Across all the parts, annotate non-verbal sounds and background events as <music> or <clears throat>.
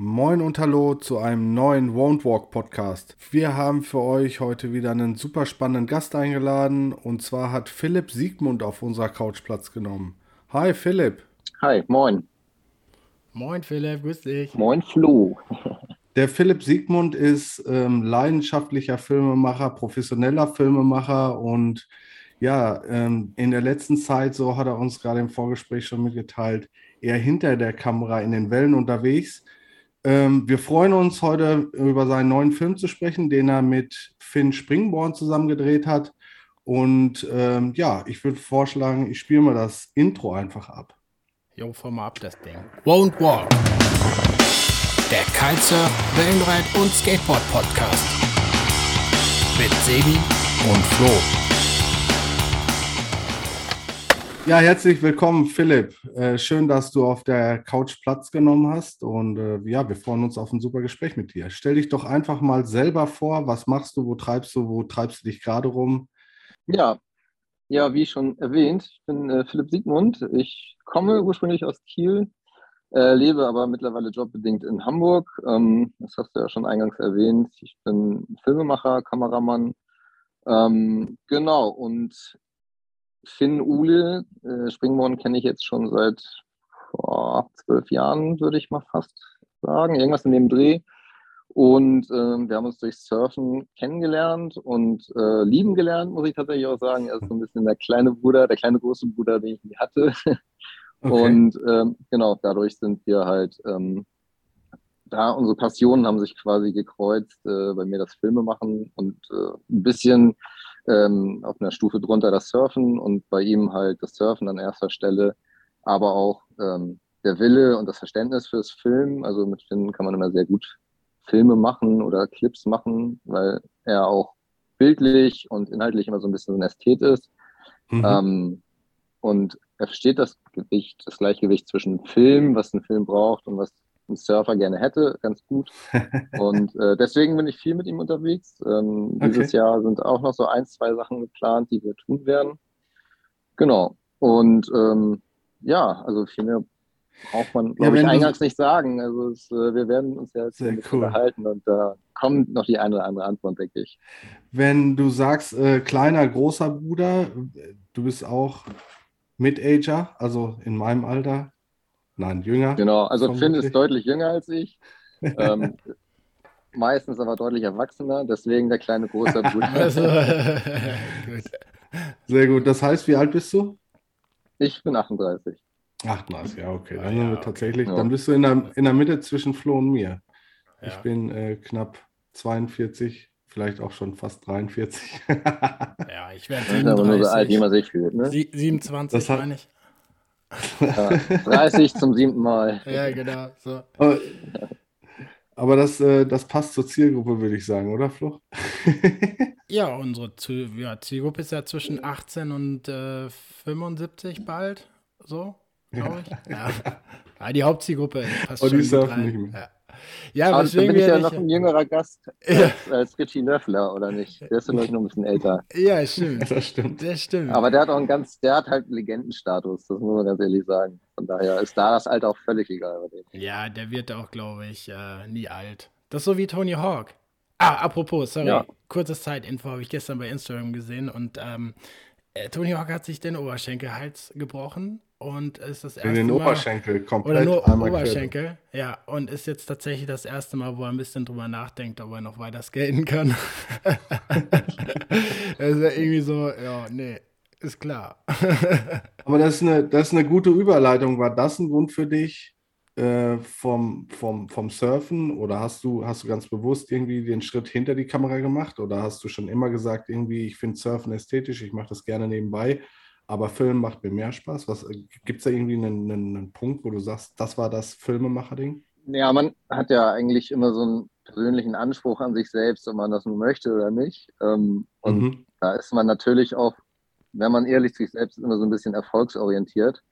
Moin und Hallo zu einem neuen Won't Walk Podcast. Wir haben für euch heute wieder einen super spannenden Gast eingeladen und zwar hat Philipp Siegmund auf unserer Couch Platz genommen. Hi Philipp. Hi, moin. Moin Philipp, grüß dich. Moin Flo. Der Philipp Siegmund ist ähm, leidenschaftlicher Filmemacher, professioneller Filmemacher und ja, ähm, in der letzten Zeit, so hat er uns gerade im Vorgespräch schon mitgeteilt, eher hinter der Kamera in den Wellen unterwegs. Ähm, wir freuen uns heute über seinen neuen Film zu sprechen, den er mit Finn Springborn zusammen gedreht hat. Und ähm, ja, ich würde vorschlagen, ich spiele mal das Intro einfach ab. Jo, fahr mal ab das Ding. Won't Walk. Der Kitesurf, Wellenreit und Skateboard Podcast. Mit Sebi und Flo. Ja, herzlich willkommen, Philipp. Äh, schön, dass du auf der Couch Platz genommen hast. Und äh, ja, wir freuen uns auf ein super Gespräch mit dir. Stell dich doch einfach mal selber vor. Was machst du? Wo treibst du? Wo treibst du dich gerade rum? Ja, ja, wie schon erwähnt, ich bin äh, Philipp Siegmund. Ich komme ursprünglich aus Kiel, lebe aber mittlerweile jobbedingt in Hamburg. Ähm, das hast du ja schon eingangs erwähnt. Ich bin Filmemacher, Kameramann. Ähm, genau, und Finn Uhle, äh, Springborn kenne ich jetzt schon seit zwölf Jahren, würde ich mal fast sagen. Irgendwas in dem Dreh. Und ähm, wir haben uns durch Surfen kennengelernt und äh, lieben gelernt, muss ich tatsächlich auch sagen. Er ist so ein bisschen der kleine Bruder, der kleine große Bruder, den ich nie hatte. <laughs> Okay. Und ähm, genau, dadurch sind wir halt ähm, da, unsere Passionen haben sich quasi gekreuzt. Äh, bei mir das Filme machen und äh, ein bisschen ähm, auf einer Stufe drunter das Surfen und bei ihm halt das Surfen an erster Stelle, aber auch ähm, der Wille und das Verständnis fürs Film. Also mit Finn kann man immer sehr gut Filme machen oder Clips machen, weil er auch bildlich und inhaltlich immer so ein bisschen ein Ästhet ist. Mhm. Ähm, und er versteht das Gewicht, das Gleichgewicht zwischen Film, was ein Film braucht und was ein Surfer gerne hätte, ganz gut. <laughs> Und äh, deswegen bin ich viel mit ihm unterwegs. Ähm, okay. Dieses Jahr sind auch noch so ein, zwei Sachen geplant, die wir tun werden. Genau. Und ähm, ja, also viel mehr braucht man, glaube ja, ich, eingangs nicht sagen. Also es, äh, wir werden uns ja jetzt cool. unterhalten und da kommt noch die eine oder andere Antwort, denke ich. Wenn du sagst, äh, kleiner, großer Bruder, du bist auch Mid-Ager, also in meinem Alter. Nein, jünger. Genau, also Finn ist deutlich jünger als ich. <laughs> ähm, meistens aber deutlich erwachsener, deswegen der kleine große <laughs> Bruder. Also, <laughs> gut. Sehr gut. Das heißt, wie alt bist du? Ich bin 38. 38, ja, okay. Dann, ja, tatsächlich, ja. dann bist du in der, in der Mitte zwischen Flo und mir. Ja. Ich bin äh, knapp 42, vielleicht auch schon fast 43. ja, ich werde 37. Aber nur so alt, wie man sich fühlt. Ne? 27, das hat, meine ich. Ja, <laughs> 30 zum siebten Mal. Ja, genau. So. Aber, aber das, äh, das passt zur Zielgruppe, würde ich sagen, oder Flo? <laughs> ja, unsere Ziel, ja, Zielgruppe ist ja zwischen 18 und äh, 75 bald. So, glaube ich. Ja. ja. die Hauptzielgruppe <laughs> passt und schon die surfen nicht mehr. Ja. Ja, aber deswegen bin ich ja noch ein jüngerer Gast als, ja. als Richie Löffler, oder nicht? Der ist ja noch ein bisschen älter. Ja, stimmt. Das stimmt. Das stimmt. Aber der hat auch einen ganz, der hat halt einen Legendenstatus, das muss man ganz ehrlich sagen. Von daher ist da das Alter auch völlig egal bei dem. Ja, der wird auch, glaube ich, äh, nie alt. Das ist so wie Tony Hawk. Ah, apropos, sorry, ja. kurzes Zeitinfo habe ich gestern bei Instagram gesehen und ähm, äh, Tony Hawk hat sich den Oberschenkelhals gebrochen und ist das erste In den Mal, Oberschenkel komplett. Oder nur Oberschenkel, ja. Und ist jetzt tatsächlich das erste Mal, wo er ein bisschen drüber nachdenkt, ob er noch weiter skaten kann. <laughs> das ist ja irgendwie so, ja, nee, ist klar. Aber das ist, eine, das ist eine gute Überleitung. War das ein Grund für dich äh, vom, vom, vom Surfen? Oder hast du, hast du ganz bewusst irgendwie den Schritt hinter die Kamera gemacht? Oder hast du schon immer gesagt, irgendwie, ich finde Surfen ästhetisch, ich mache das gerne nebenbei? aber Film macht mir mehr Spaß. gibt es da irgendwie einen, einen, einen, Punkt, wo du sagst, das war das Filmemacher-Ding? Ja, man hat ja eigentlich immer so einen persönlichen Anspruch an sich selbst, ob man das nun möchte oder nicht. Ähm, und mhm. da ist man natürlich auch, wenn man ehrlich zu sich selbst immer so ein bisschen erfolgsorientiert.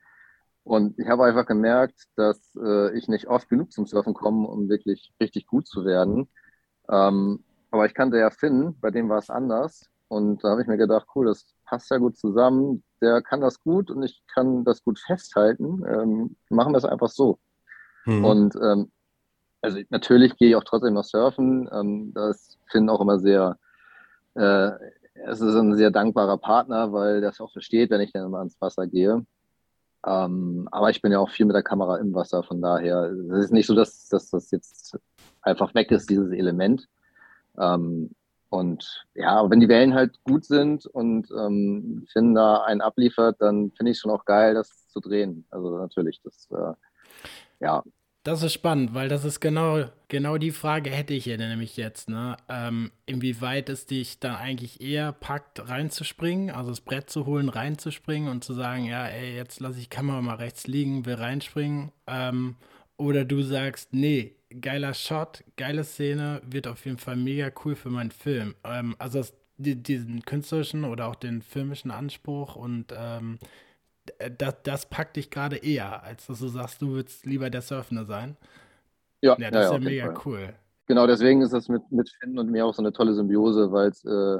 Und ich habe einfach gemerkt, dass äh, ich nicht oft genug zum Surfen komme, um wirklich richtig gut zu werden. Ähm, aber ich kannte ja Finn, bei dem war es anders. Und da habe ich mir gedacht, cool, das passt ja gut zusammen. Der kann das gut und ich kann das gut festhalten. Ähm, machen wir es einfach so. Mhm. Und ähm, Also natürlich gehe ich auch trotzdem noch surfen. Ähm, das finde auch immer sehr, äh, es ist ein sehr dankbarer Partner, weil das auch versteht, wenn ich dann immer ans Wasser gehe. Ähm, aber ich bin ja auch viel mit der Kamera im Wasser, von daher es ist nicht so, dass, dass das jetzt einfach weg ist, dieses Element. Ähm, und ja, wenn die Wellen halt gut sind und ähm, Finn da einen abliefert, dann finde ich es schon auch geil, das zu drehen. Also natürlich, das äh, ja, das ist spannend, weil das ist genau, genau die Frage hätte ich hier nämlich jetzt, ne? Ähm, inwieweit es dich dann eigentlich eher packt, reinzuspringen, also das Brett zu holen, reinzuspringen und zu sagen, ja, ey, jetzt lasse ich Kamera mal rechts liegen, will reinspringen. Ähm, oder du sagst, nee, geiler Shot, geile Szene, wird auf jeden Fall mega cool für meinen Film. Ähm, also das, die, diesen künstlerischen oder auch den filmischen Anspruch und ähm, äh, das, das packt dich gerade eher, als dass du sagst, du würdest lieber der Surfende sein. Ja, ja das ja, ist ja mega Fall. cool. Genau, deswegen ist das mit, mit Finn und mir auch so eine tolle Symbiose, weil es äh,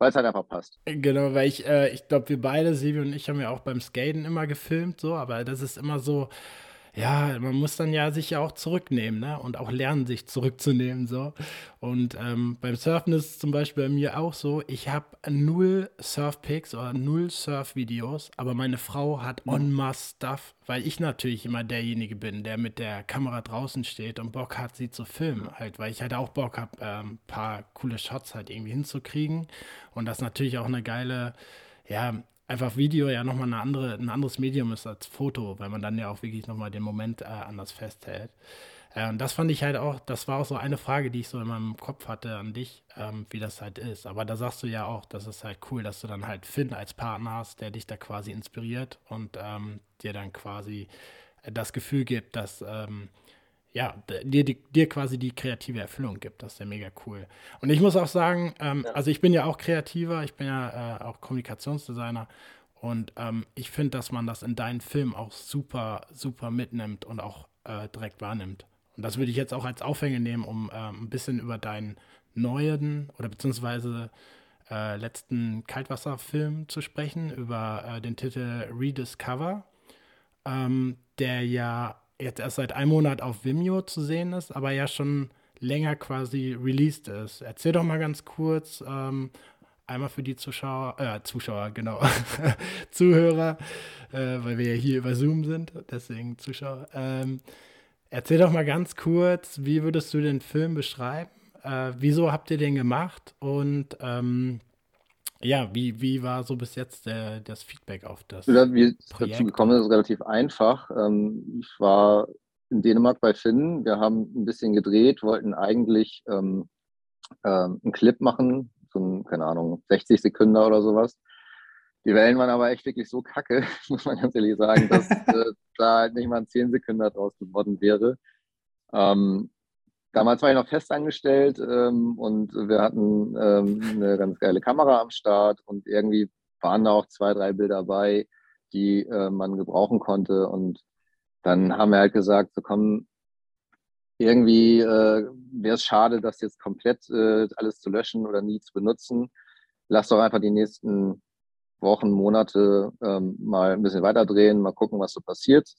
halt einfach passt. Genau, weil ich, äh, ich glaube, wir beide, Silvio und ich, haben ja auch beim Skaten immer gefilmt, so, aber das ist immer so, ja, man muss dann ja sich ja auch zurücknehmen, ne? Und auch lernen, sich zurückzunehmen, so. Und ähm, beim Surfen ist es zum Beispiel bei mir auch so, ich habe null Surfpics oder null Surfvideos, aber meine Frau hat mhm. en masse Stuff, weil ich natürlich immer derjenige bin, der mit der Kamera draußen steht und Bock hat, sie zu filmen, halt, weil ich halt auch Bock habe, ein ähm, paar coole Shots halt irgendwie hinzukriegen. Und das natürlich auch eine geile, ja, einfach Video ja nochmal eine andere, ein anderes Medium ist als Foto, weil man dann ja auch wirklich nochmal den Moment äh, anders festhält. Äh, und das fand ich halt auch, das war auch so eine Frage, die ich so in meinem Kopf hatte an dich, ähm, wie das halt ist. Aber da sagst du ja auch, das ist halt cool, dass du dann halt Finn als Partner hast, der dich da quasi inspiriert und ähm, dir dann quasi das Gefühl gibt, dass ähm, ja, dir, dir quasi die kreative Erfüllung gibt. Das ist ja mega cool. Und ich muss auch sagen, ähm, ja. also ich bin ja auch kreativer, ich bin ja äh, auch Kommunikationsdesigner und ähm, ich finde, dass man das in deinen Filmen auch super, super mitnimmt und auch äh, direkt wahrnimmt. Und das würde ich jetzt auch als Aufhänge nehmen, um äh, ein bisschen über deinen neuen oder beziehungsweise äh, letzten Kaltwasserfilm zu sprechen, über äh, den Titel Rediscover, ähm, der ja jetzt erst seit einem Monat auf Vimeo zu sehen ist, aber ja schon länger quasi released ist. Erzähl doch mal ganz kurz, ähm, einmal für die Zuschauer, äh, Zuschauer, genau, <laughs> Zuhörer, äh, weil wir ja hier über Zoom sind, deswegen Zuschauer. Ähm, erzähl doch mal ganz kurz, wie würdest du den Film beschreiben? Äh, wieso habt ihr den gemacht? Und ähm, ja, wie, wie war so bis jetzt der, das Feedback auf das? Wie es dazu gekommen ist, relativ einfach. Ähm, ich war in Dänemark bei Finn. Wir haben ein bisschen gedreht, wollten eigentlich ähm, ähm, einen Clip machen, so ein, keine Ahnung, 60 Sekunden oder sowas. Die Wellen waren aber echt wirklich so kacke, <laughs> muss man ganz ehrlich sagen, dass <laughs> äh, da halt nicht mal ein 10 Sekunden draus geworden wäre. Ähm, Damals war ich noch festangestellt ähm, und wir hatten ähm, eine ganz geile Kamera am Start und irgendwie waren da auch zwei, drei Bilder dabei, die äh, man gebrauchen konnte. Und dann haben wir halt gesagt, so komm, irgendwie äh, wäre es schade, das jetzt komplett äh, alles zu löschen oder nie zu benutzen. Lass doch einfach die nächsten Wochen, Monate ähm, mal ein bisschen weiterdrehen, mal gucken, was so passiert.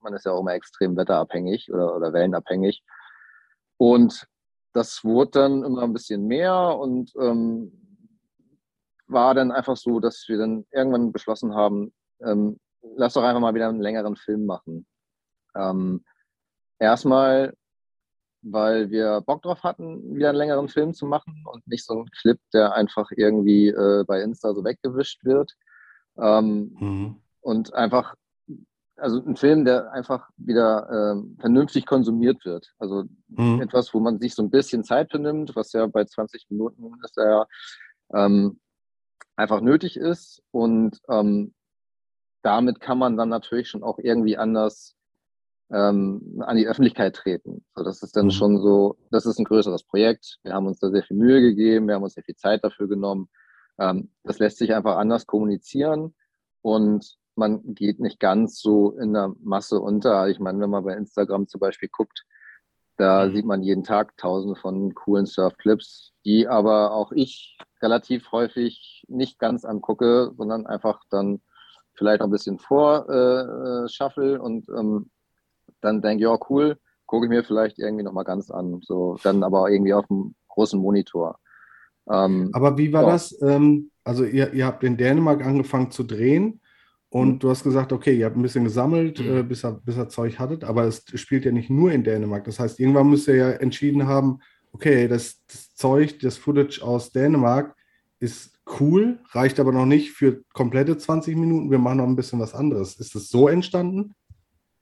Man ist ja auch immer extrem wetterabhängig oder, oder wellenabhängig. Und das wurde dann immer ein bisschen mehr und ähm, war dann einfach so, dass wir dann irgendwann beschlossen haben, ähm, lass doch einfach mal wieder einen längeren Film machen. Ähm, erstmal, weil wir Bock drauf hatten, wieder einen längeren Film zu machen und nicht so einen Clip, der einfach irgendwie äh, bei Insta so weggewischt wird. Ähm, mhm. Und einfach also ein Film, der einfach wieder ähm, vernünftig konsumiert wird. Also mhm. etwas, wo man sich so ein bisschen Zeit benimmt, was ja bei 20 Minuten ist ja ähm, einfach nötig ist. Und ähm, damit kann man dann natürlich schon auch irgendwie anders ähm, an die Öffentlichkeit treten. So, das ist dann mhm. schon so, das ist ein größeres Projekt. Wir haben uns da sehr viel Mühe gegeben, wir haben uns sehr viel Zeit dafür genommen. Ähm, das lässt sich einfach anders kommunizieren. Und man geht nicht ganz so in der Masse unter. Ich meine, wenn man bei Instagram zum Beispiel guckt, da mhm. sieht man jeden Tag tausende von coolen Surfclips, die aber auch ich relativ häufig nicht ganz angucke, sondern einfach dann vielleicht ein bisschen vorschaffel äh, und ähm, dann denke ja, cool, gucke ich mir vielleicht irgendwie nochmal ganz an. So, dann aber irgendwie auf dem großen Monitor. Ähm, aber wie war ja. das? Ähm, also ihr, ihr habt in Dänemark angefangen zu drehen und mhm. du hast gesagt, okay, ihr habt ein bisschen gesammelt, mhm. äh, bis, ihr, bis ihr Zeug hattet, aber es spielt ja nicht nur in Dänemark. Das heißt, irgendwann müsst ihr ja entschieden haben, okay, das, das Zeug, das Footage aus Dänemark ist cool, reicht aber noch nicht für komplette 20 Minuten. Wir machen noch ein bisschen was anderes. Ist das so entstanden?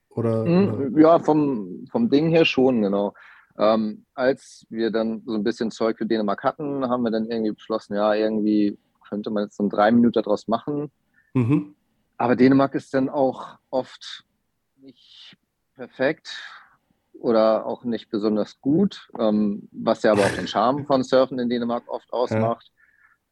Oder, mhm, Ja, vom, vom Ding her schon, genau. Ähm, als wir dann so ein bisschen Zeug für Dänemark hatten, haben wir dann irgendwie beschlossen, ja, irgendwie könnte man jetzt so drei Minuten daraus machen. Mhm. Aber Dänemark ist dann auch oft nicht perfekt oder auch nicht besonders gut, ähm, was ja aber auch den Charme von Surfen in Dänemark oft ausmacht. Ja.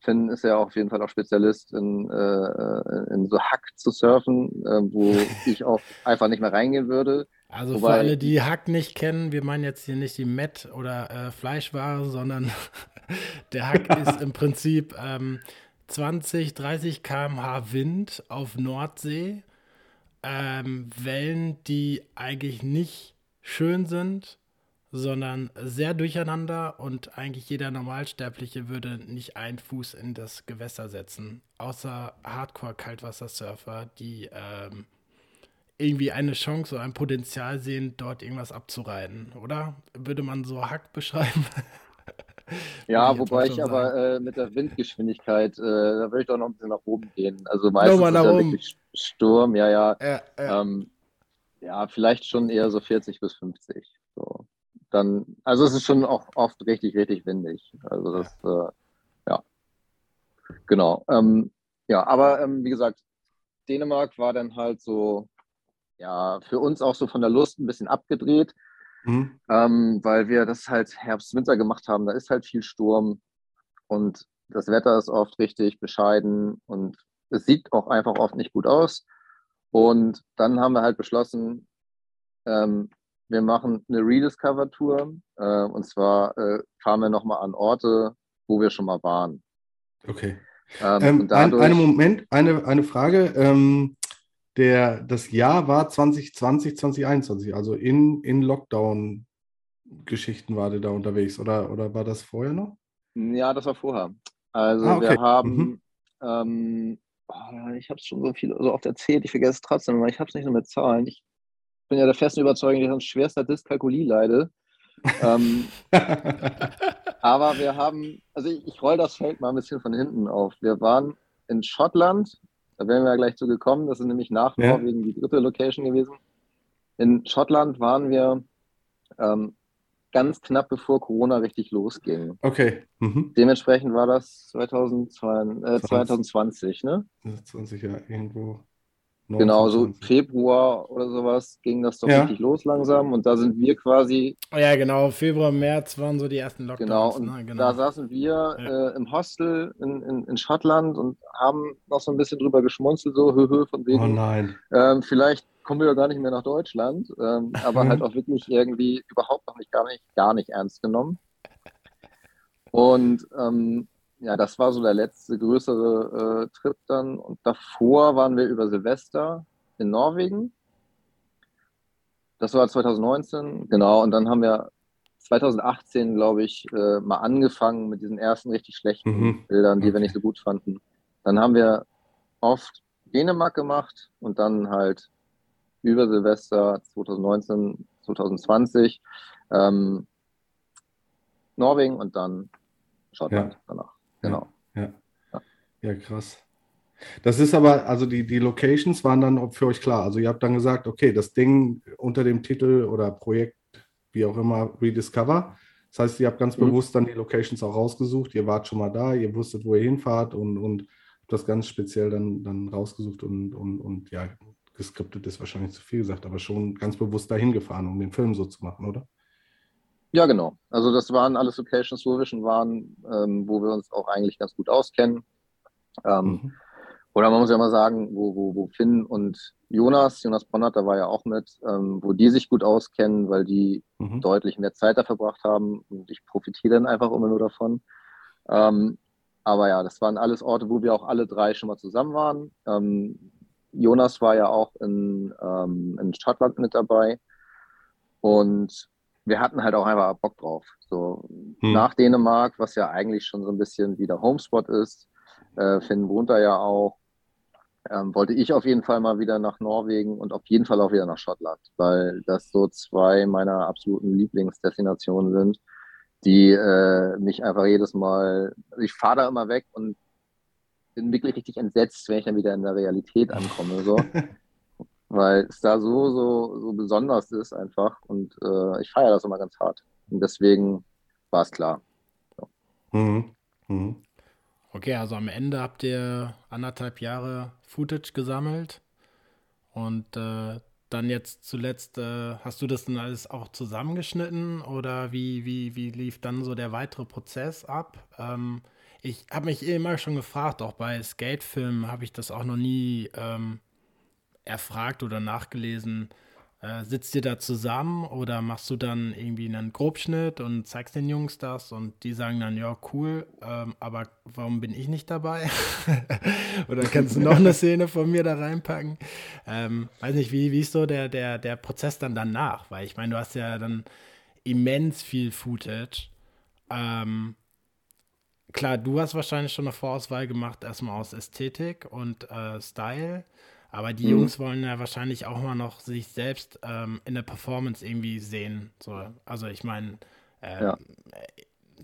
Finn ist ja auf jeden Fall auch Spezialist in, äh, in so Hack zu surfen, äh, wo ich auch einfach nicht mehr reingehen würde. Also Wobei, für alle, die Hack nicht kennen, wir meinen jetzt hier nicht die Met- oder äh, Fleischware, sondern <laughs> der Hack <laughs> ist im Prinzip ähm, 20, 30 km/h Wind auf Nordsee, ähm, Wellen, die eigentlich nicht schön sind, sondern sehr durcheinander und eigentlich jeder Normalsterbliche würde nicht einen Fuß in das Gewässer setzen, außer Hardcore-Kaltwassersurfer, die ähm, irgendwie eine Chance oder ein Potenzial sehen, dort irgendwas abzureiten, oder? Würde man so Hack beschreiben? <laughs> Ja, wobei ich aber äh, mit der Windgeschwindigkeit, äh, da würde ich doch noch ein bisschen nach oben gehen. Also meistens ist ja wirklich Sturm, ja, ja. Ja, ja. Ähm, ja, vielleicht schon eher so 40 bis 50. So. Dann, also es ist schon auch oft richtig, richtig windig. Also das, ja, äh, ja. genau. Ähm, ja, aber ähm, wie gesagt, Dänemark war dann halt so, ja, für uns auch so von der Lust ein bisschen abgedreht. Mhm. Ähm, weil wir das halt Herbst, Winter gemacht haben. Da ist halt viel Sturm und das Wetter ist oft richtig bescheiden und es sieht auch einfach oft nicht gut aus. Und dann haben wir halt beschlossen, ähm, wir machen eine Rediscover-Tour äh, und zwar äh, fahren wir nochmal an Orte, wo wir schon mal waren. Okay. Ähm, ähm, dadurch, ein, einen Moment, eine, eine Frage. Ähm, der, das Jahr war 2020, 2021, also in, in Lockdown-Geschichten war der da unterwegs oder, oder war das vorher noch? Ja, das war vorher. Also ah, okay. wir haben, mhm. ähm, oh, ich habe es schon so viel so oft erzählt, ich vergesse es trotzdem, aber ich habe es nicht nur mit Zahlen. Ich bin ja der festen Überzeugung, dass ich an schwerster Dyskalkulie leide. <laughs> ähm, aber wir haben, also ich, ich roll das Feld mal ein bisschen von hinten auf. Wir waren in Schottland da wären wir ja gleich zu gekommen. Das ist nämlich nach ja. Norwegen die dritte Location gewesen. In Schottland waren wir ähm, ganz knapp bevor Corona richtig losging. Okay. Mhm. Dementsprechend war das 2020, äh, 2020 ne? 20, ja, irgendwo. Genau, so Februar oder sowas ging das doch ja. richtig los langsam und da sind wir quasi. Oh ja, genau, Februar, März waren so die ersten Lockdowns. Genau, und ne? genau. da saßen wir ja. äh, im Hostel in, in, in, Schottland und haben noch so ein bisschen drüber geschmunzelt, so <laughs> höhö, von wegen. Oh nein. Ähm, vielleicht kommen wir ja gar nicht mehr nach Deutschland, ähm, <laughs> aber halt auch wirklich irgendwie überhaupt noch nicht gar nicht, gar nicht ernst genommen. Und ähm, ja, das war so der letzte größere äh, Trip dann. Und davor waren wir über Silvester in Norwegen. Das war 2019, genau. Und dann haben wir 2018, glaube ich, äh, mal angefangen mit diesen ersten richtig schlechten mhm. Bildern, die okay. wir nicht so gut fanden. Dann haben wir oft Dänemark gemacht und dann halt über Silvester 2019, 2020 ähm, Norwegen und dann Schottland ja. danach. Genau. Ja, ja. ja, krass. Das ist aber, also die, die Locations waren dann für euch klar. Also ihr habt dann gesagt, okay, das Ding unter dem Titel oder Projekt, wie auch immer, Rediscover. Das heißt, ihr habt ganz mhm. bewusst dann die Locations auch rausgesucht. Ihr wart schon mal da, ihr wusstet, wo ihr hinfahrt und, und das ganz speziell dann, dann rausgesucht und, und, und ja, geskriptet ist wahrscheinlich zu viel gesagt, aber schon ganz bewusst dahin gefahren, um den Film so zu machen, oder? Ja, genau. Also das waren alles Locations, wo wir schon waren, ähm, wo wir uns auch eigentlich ganz gut auskennen. Ähm, mhm. Oder man muss ja mal sagen, wo, wo, wo Finn und Jonas, Jonas Bonnert, da war ja auch mit, ähm, wo die sich gut auskennen, weil die mhm. deutlich mehr Zeit da verbracht haben und ich profitiere dann einfach immer nur davon. Ähm, aber ja, das waren alles Orte, wo wir auch alle drei schon mal zusammen waren. Ähm, Jonas war ja auch in, ähm, in Schottland mit dabei. Und wir hatten halt auch einfach Bock drauf. So hm. nach Dänemark, was ja eigentlich schon so ein bisschen wie der Homespot ist. Äh, Finn wohnt da ja auch. Ähm, wollte ich auf jeden Fall mal wieder nach Norwegen und auf jeden Fall auch wieder nach Schottland, weil das so zwei meiner absoluten Lieblingsdestinationen sind, die äh, mich einfach jedes Mal, also ich fahre da immer weg und bin wirklich richtig entsetzt, wenn ich dann wieder in der Realität ankomme. So. <laughs> weil es da so, so, so besonders ist einfach und äh, ich feiere das immer ganz hart. Und deswegen war es klar. So. Mhm. Mhm. Okay, also am Ende habt ihr anderthalb Jahre Footage gesammelt und äh, dann jetzt zuletzt, äh, hast du das dann alles auch zusammengeschnitten oder wie, wie, wie lief dann so der weitere Prozess ab? Ähm, ich habe mich immer schon gefragt, auch bei Skatefilmen habe ich das auch noch nie ähm, erfragt oder nachgelesen, äh, sitzt ihr da zusammen oder machst du dann irgendwie einen Grobschnitt und zeigst den Jungs das und die sagen dann, ja, cool, ähm, aber warum bin ich nicht dabei? <laughs> oder kannst du noch eine Szene von mir da reinpacken? Ähm, weiß nicht, wie, wie ist so der, der, der Prozess dann danach? Weil ich meine, du hast ja dann immens viel Footage. Ähm, klar, du hast wahrscheinlich schon eine Vorauswahl gemacht, erstmal aus Ästhetik und äh, Style. Aber die mhm. Jungs wollen ja wahrscheinlich auch mal noch sich selbst ähm, in der Performance irgendwie sehen. So, also ich meine, äh, ja.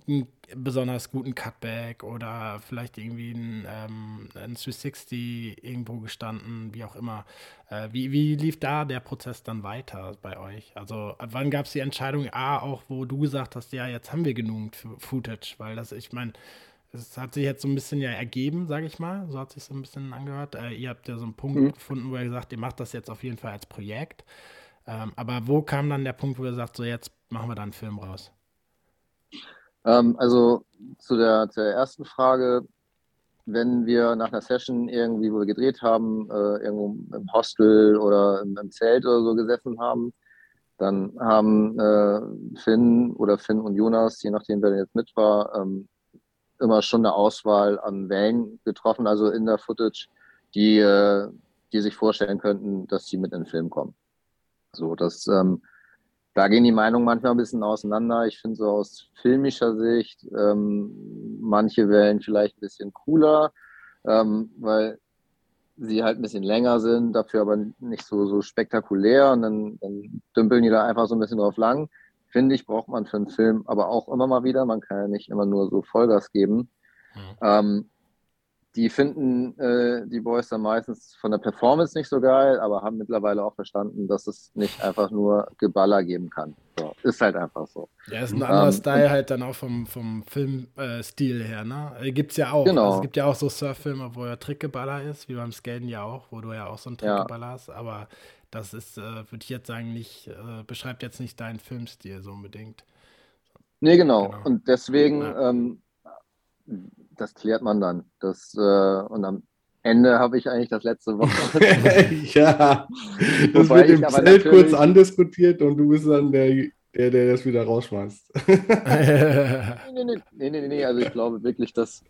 einen besonders guten Cutback oder vielleicht irgendwie ein, ähm, ein 360 irgendwo gestanden, wie auch immer. Äh, wie, wie lief da der Prozess dann weiter bei euch? Also wann gab es die Entscheidung, A, auch wo du gesagt hast, ja, jetzt haben wir genug Footage, weil das, ich meine, es hat sich jetzt so ein bisschen ja ergeben, sage ich mal. So hat sich so ein bisschen angehört. Äh, ihr habt ja so einen Punkt mhm. gefunden, wo ihr gesagt, ihr macht das jetzt auf jeden Fall als Projekt. Ähm, aber wo kam dann der Punkt, wo ihr sagt, so jetzt machen wir da einen Film raus? Ähm, also zu der, der ersten Frage, wenn wir nach einer Session irgendwie, wo wir gedreht haben, äh, irgendwo im Hostel oder im, im, Zelt oder so gesessen haben, dann haben äh, Finn oder Finn und Jonas, je nachdem wer jetzt mit war, ähm, immer schon eine Auswahl an Wellen getroffen, also in der Footage, die, äh, die sich vorstellen könnten, dass sie mit in den Film kommen. So, das, ähm, da gehen die Meinungen manchmal ein bisschen auseinander. Ich finde so aus filmischer Sicht ähm, manche Wellen vielleicht ein bisschen cooler, ähm, weil sie halt ein bisschen länger sind, dafür aber nicht so, so spektakulär und dann, dann dümpeln die da einfach so ein bisschen drauf lang finde ich, braucht man für einen Film aber auch immer mal wieder. Man kann ja nicht immer nur so Vollgas geben. Mhm. Ähm, die finden äh, die Boys dann meistens von der Performance nicht so geil, aber haben mittlerweile auch verstanden, dass es nicht einfach nur Geballer geben kann. So, ist halt einfach so. Ja, ist ein anderer ähm, Style halt dann auch vom, vom Filmstil äh, her, ne? Äh, gibt's ja auch. Genau. Also, es gibt ja auch so Surffilme, wo ja Trickgeballer ist, wie beim Skaten ja auch, wo du ja auch so einen Trickgeballer ja. hast, aber das ist, äh, würde ich jetzt sagen, nicht, äh, beschreibt jetzt nicht deinen Filmstil so unbedingt. Nee, genau. genau. Und deswegen, ja. ähm, das klärt man dann. Das, äh, und am Ende habe ich eigentlich das letzte Woche. <laughs> ja, das wird im Zelt kurz andiskutiert und du bist dann der, der, der das wieder rausschmeißt. nee, nee, nee, nee, nee, nee, also ich glaube wirklich, dass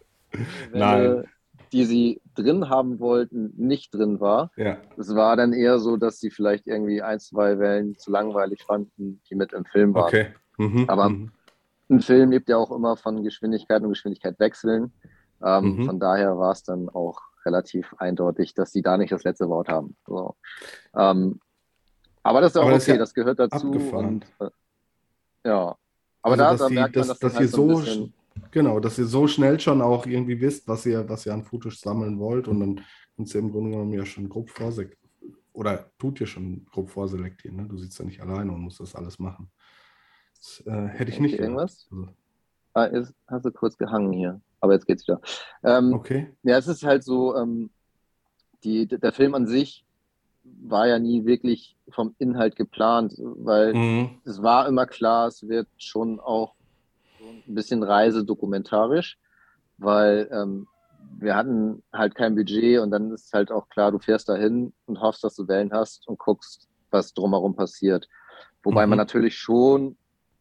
Nein die sie drin haben wollten, nicht drin war. Ja. Es war dann eher so, dass sie vielleicht irgendwie ein, zwei Wellen zu langweilig fanden, die mit im Film waren. Okay. Mhm. Aber mhm. ein Film lebt ja auch immer von Geschwindigkeit und Geschwindigkeit wechseln. Ähm, mhm. Von daher war es dann auch relativ eindeutig, dass sie da nicht das letzte Wort haben. So. Ähm, aber das ist auch aber okay, das, ja das gehört dazu. Und, äh, ja. Aber also, da, da merkt man, dass, dass, dass halt so, so Genau, dass ihr so schnell schon auch irgendwie wisst, was ihr, was ihr an Fotos sammeln wollt und dann könnt ihr im Grunde genommen ja schon grob vorselektieren. Oder tut ihr schon grob vorselektieren, ne? Du sitzt ja nicht alleine und musst das alles machen. Das äh, hätte ich nicht. Irgendwas? Also. Ah, ist, hast du kurz gehangen hier, aber jetzt geht's wieder. Ähm, okay. Ja, es ist halt so, ähm, die, der Film an sich war ja nie wirklich vom Inhalt geplant, weil mhm. es war immer klar, es wird schon auch ein bisschen reisedokumentarisch, weil ähm, wir hatten halt kein Budget und dann ist halt auch klar, du fährst dahin und hoffst, dass du Wellen hast und guckst, was drumherum passiert. Wobei mhm. man natürlich schon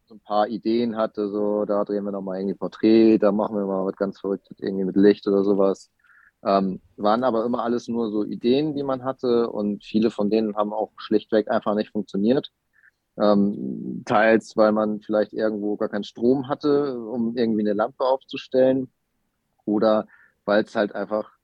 so ein paar Ideen hatte, so da drehen wir nochmal irgendwie Porträt, da machen wir mal was ganz Verrücktes irgendwie mit Licht oder sowas. Ähm, waren aber immer alles nur so Ideen, die man hatte und viele von denen haben auch schlichtweg einfach nicht funktioniert. Ähm, teils, weil man vielleicht irgendwo gar keinen Strom hatte, um irgendwie eine Lampe aufzustellen. Oder weil es halt einfach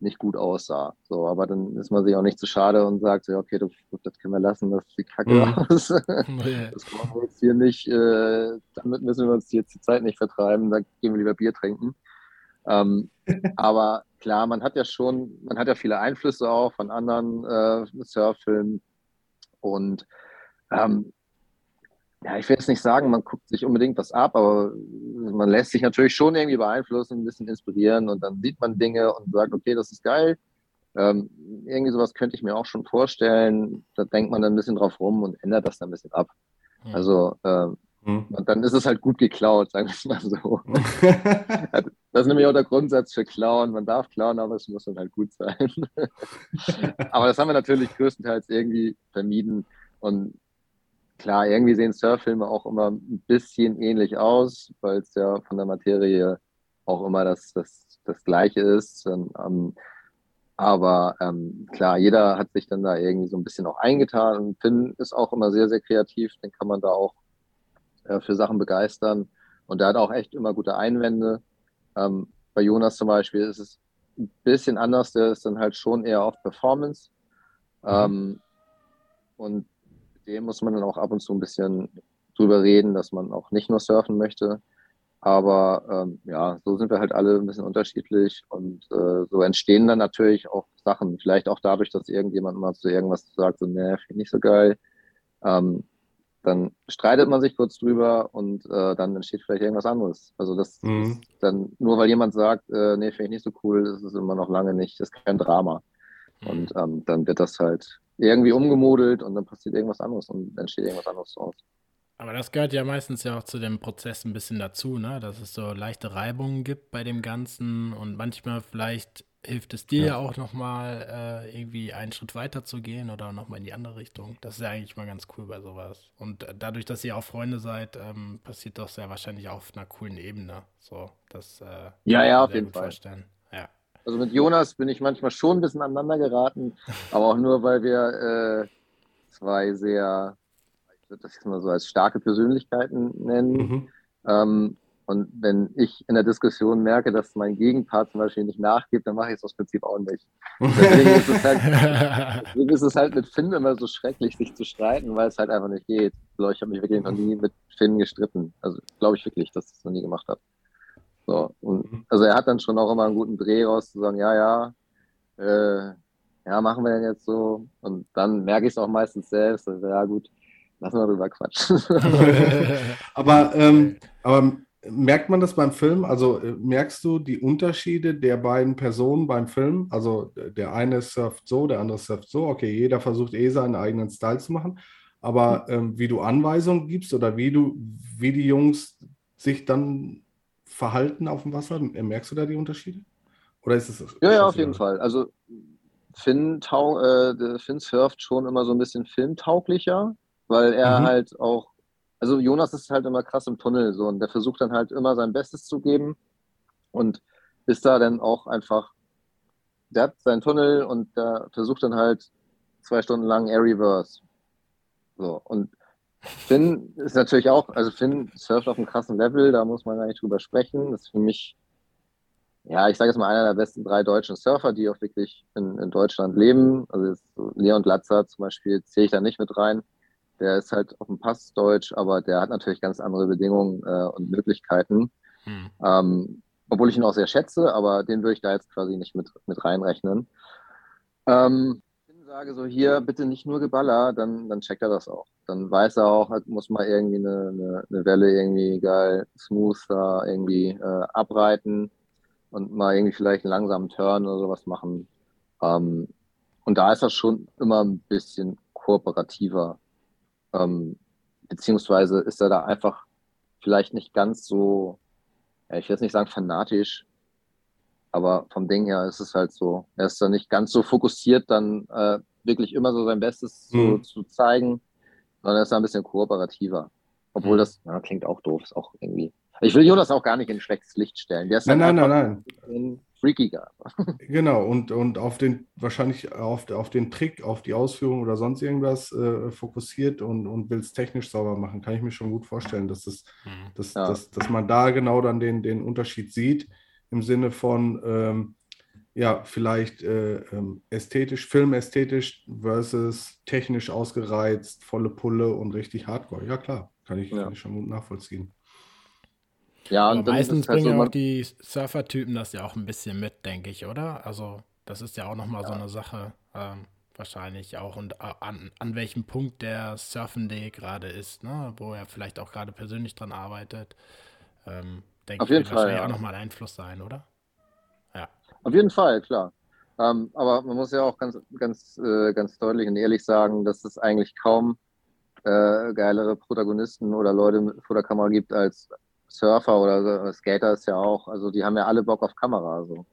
nicht gut aussah. So, aber dann ist man sich auch nicht zu schade und sagt, so, okay, das, das können wir lassen, das sieht kacke mhm. aus. <laughs> <laughs> das wollen wir jetzt hier nicht, äh, damit müssen wir uns jetzt die Zeit nicht vertreiben, da gehen wir lieber Bier trinken. Ähm, aber klar, man hat ja schon, man hat ja viele Einflüsse auch von anderen äh, Surffilmen und ähm, ja, ich will jetzt nicht sagen, man guckt sich unbedingt was ab, aber man lässt sich natürlich schon irgendwie beeinflussen, ein bisschen inspirieren und dann sieht man Dinge und sagt, okay, das ist geil. Ähm, irgendwie sowas könnte ich mir auch schon vorstellen. Da denkt man dann ein bisschen drauf rum und ändert das dann ein bisschen ab. Mhm. Also ähm, mhm. dann ist es halt gut geklaut, sagen wir es mal so. <laughs> das ist nämlich auch der Grundsatz für Klauen. Man darf klauen, aber es muss dann halt gut sein. <laughs> aber das haben wir natürlich größtenteils irgendwie vermieden. Und klar, irgendwie sehen Surffilme auch immer ein bisschen ähnlich aus, weil es ja von der Materie auch immer das, das, das Gleiche ist. Ähm, aber ähm, klar, jeder hat sich dann da irgendwie so ein bisschen auch eingetan. Und Finn ist auch immer sehr, sehr kreativ. Den kann man da auch äh, für Sachen begeistern. Und der hat auch echt immer gute Einwände. Ähm, bei Jonas zum Beispiel ist es ein bisschen anders. Der ist dann halt schon eher auf Performance. Mhm. Ähm, und dem muss man dann auch ab und zu ein bisschen drüber reden, dass man auch nicht nur surfen möchte. Aber ähm, ja, so sind wir halt alle ein bisschen unterschiedlich und äh, so entstehen dann natürlich auch Sachen. Vielleicht auch dadurch, dass irgendjemand mal zu irgendwas sagt, so, ne, finde ich nicht so geil. Ähm, dann streitet man sich kurz drüber und äh, dann entsteht vielleicht irgendwas anderes. Also das mhm. ist dann, nur weil jemand sagt, äh, nee, finde ich nicht so cool, ist es immer noch lange nicht, das ist kein Drama. Mhm. Und ähm, dann wird das halt irgendwie umgemodelt und dann passiert irgendwas anderes und entsteht irgendwas anderes draus. Aber das gehört ja meistens ja auch zu dem Prozess ein bisschen dazu, ne? dass es so leichte Reibungen gibt bei dem Ganzen und manchmal vielleicht hilft es dir ja, ja auch nochmal äh, irgendwie einen Schritt weiter zu gehen oder nochmal in die andere Richtung. Das ist ja eigentlich mal ganz cool bei sowas. Und äh, dadurch, dass ihr auch Freunde seid, ähm, passiert das ja wahrscheinlich auch auf einer coolen Ebene. So, das äh, ja, ja, auf jeden Fall. Vorstellen. Also mit Jonas bin ich manchmal schon ein bisschen aneinander geraten, aber auch nur, weil wir äh, zwei sehr, ich würde das jetzt mal so als starke Persönlichkeiten nennen. Mhm. Ähm, und wenn ich in der Diskussion merke, dass mein Gegenpart zum Beispiel nicht nachgibt, dann mache ich es aus Prinzip auch nicht. Deswegen ist, es halt, deswegen ist es halt mit Finn immer so schrecklich, sich zu streiten, weil es halt einfach nicht geht. Ich habe mich wirklich noch nie mit Finn gestritten. Also glaube ich wirklich, dass ich das noch nie gemacht habe. So, und mhm. also er hat dann schon auch immer einen guten Dreh raus zu sagen, ja, ja, äh, ja, machen wir denn jetzt so? Und dann merke ich es auch meistens selbst, also, ja gut, lassen wir drüber quatschen. <laughs> <laughs> aber, ähm, aber merkt man das beim Film? Also äh, merkst du die Unterschiede der beiden Personen beim Film? Also der eine surft so, der andere surft so. Okay, jeder versucht eh seinen eigenen Style zu machen. Aber mhm. ähm, wie du Anweisungen gibst oder wie du, wie die Jungs sich dann Verhalten auf dem Wasser? Merkst du da die Unterschiede? Oder ist es. Ja, ja, auf jeden Fall. Also Finn, tau äh, Finn surft schon immer so ein bisschen filmtauglicher, weil er mhm. halt auch, also Jonas ist halt immer krass im Tunnel so und der versucht dann halt immer sein Bestes zu geben und ist da dann auch einfach, der hat seinen Tunnel und der versucht dann halt zwei Stunden lang Air Reverse. So, und Finn ist natürlich auch, also Finn surft auf einem krassen Level, da muss man gar nicht drüber sprechen. Das ist für mich, ja, ich sage jetzt mal, einer der besten drei deutschen Surfer, die auch wirklich in, in Deutschland leben. Also so Leon Latzer zum Beispiel zähle ich da nicht mit rein. Der ist halt auf dem Pass Deutsch, aber der hat natürlich ganz andere Bedingungen äh, und Möglichkeiten. Hm. Ähm, obwohl ich ihn auch sehr schätze, aber den würde ich da jetzt quasi nicht mit, mit reinrechnen. Ähm, sage so, hier bitte nicht nur Geballer, dann, dann checkt er das auch. Dann weiß er auch, muss mal irgendwie eine, eine, eine, Welle irgendwie geil, smooth da irgendwie äh, abreiten und mal irgendwie vielleicht einen langsamen Turn oder sowas machen. Ähm, und da ist das schon immer ein bisschen kooperativer. Ähm, beziehungsweise ist er da einfach vielleicht nicht ganz so, ich will jetzt nicht sagen fanatisch, aber vom Ding her ist es halt so. Er ist da nicht ganz so fokussiert, dann äh, wirklich immer so sein Bestes mhm. zu, zu, zeigen, sondern er ist da ein bisschen kooperativer. Obwohl mhm. das ja, klingt auch doof, ist auch irgendwie. Ich will Jonas auch gar nicht in ein schlechtes Licht stellen. nein, nein, nein, nein. freakiger. <laughs> Genau, und, und auf den, wahrscheinlich auf, auf den Trick, auf die Ausführung oder sonst irgendwas äh, fokussiert und, und will es technisch sauber machen. Kann ich mir schon gut vorstellen, dass, das, mhm. dass, ja. dass, dass man da genau dann den, den Unterschied sieht, im Sinne von, ähm, ja, vielleicht äh, ähm, ästhetisch, filmästhetisch versus technisch ausgereizt, volle Pulle und richtig Hardcore. Ja, klar, kann ich, ja. kann ich schon gut nachvollziehen. Ja, und meistens halt bringen so auch die Surfer-Typen das ja auch ein bisschen mit, denke ich, oder? Also, das ist ja auch nochmal ja. so eine Sache, ähm, wahrscheinlich auch. Und äh, an, an welchem Punkt der Surfende gerade ist, ne? wo er vielleicht auch gerade persönlich dran arbeitet. Ähm, denke ich, wird wahrscheinlich ja. auch nochmal Einfluss sein, oder? Auf jeden Fall, klar. Ähm, aber man muss ja auch ganz, ganz, äh, ganz deutlich und ehrlich sagen, dass es eigentlich kaum äh, geilere Protagonisten oder Leute vor der Kamera gibt als Surfer oder Skater ist ja auch, also die haben ja alle Bock auf Kamera. So.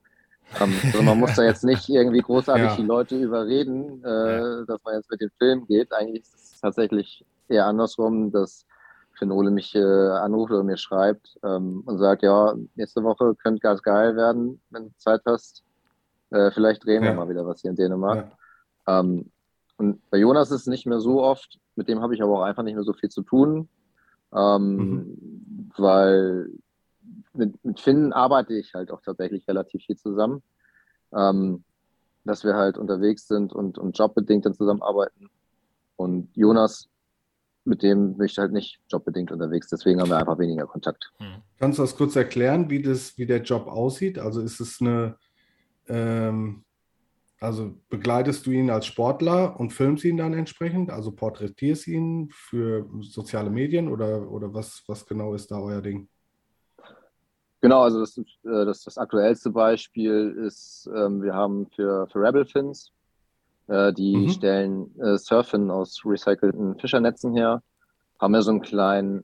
Ähm, also man muss da jetzt <laughs> nicht irgendwie großartig ja. die Leute überreden, äh, dass man jetzt mit dem Film geht. Eigentlich ist es tatsächlich eher andersrum, dass Finole mich äh, anruft oder mir schreibt ähm, und sagt, ja, nächste Woche könnte ganz geil werden, wenn du Zeit hast. Äh, vielleicht drehen ja. wir mal wieder was hier in Dänemark. Ja. Ähm, und bei Jonas ist es nicht mehr so oft, mit dem habe ich aber auch einfach nicht mehr so viel zu tun. Ähm, mhm. Weil mit, mit Finn arbeite ich halt auch tatsächlich relativ viel zusammen. Ähm, dass wir halt unterwegs sind und, und jobbedingt dann zusammenarbeiten. Und Jonas, mit dem bin ich halt nicht jobbedingt unterwegs, deswegen haben wir einfach weniger Kontakt. Mhm. Kannst du das kurz erklären, wie, das, wie der Job aussieht? Also ist es eine, ähm, also begleitest du ihn als Sportler und filmst ihn dann entsprechend? Also porträtierst ihn für soziale Medien oder, oder was, was genau ist da euer Ding? Genau, also das, äh, das, das aktuellste Beispiel ist, ähm, wir haben für, für Rebel Fins, äh, die mhm. stellen äh, Surfin aus recycelten Fischernetzen her, haben ja so einen kleinen,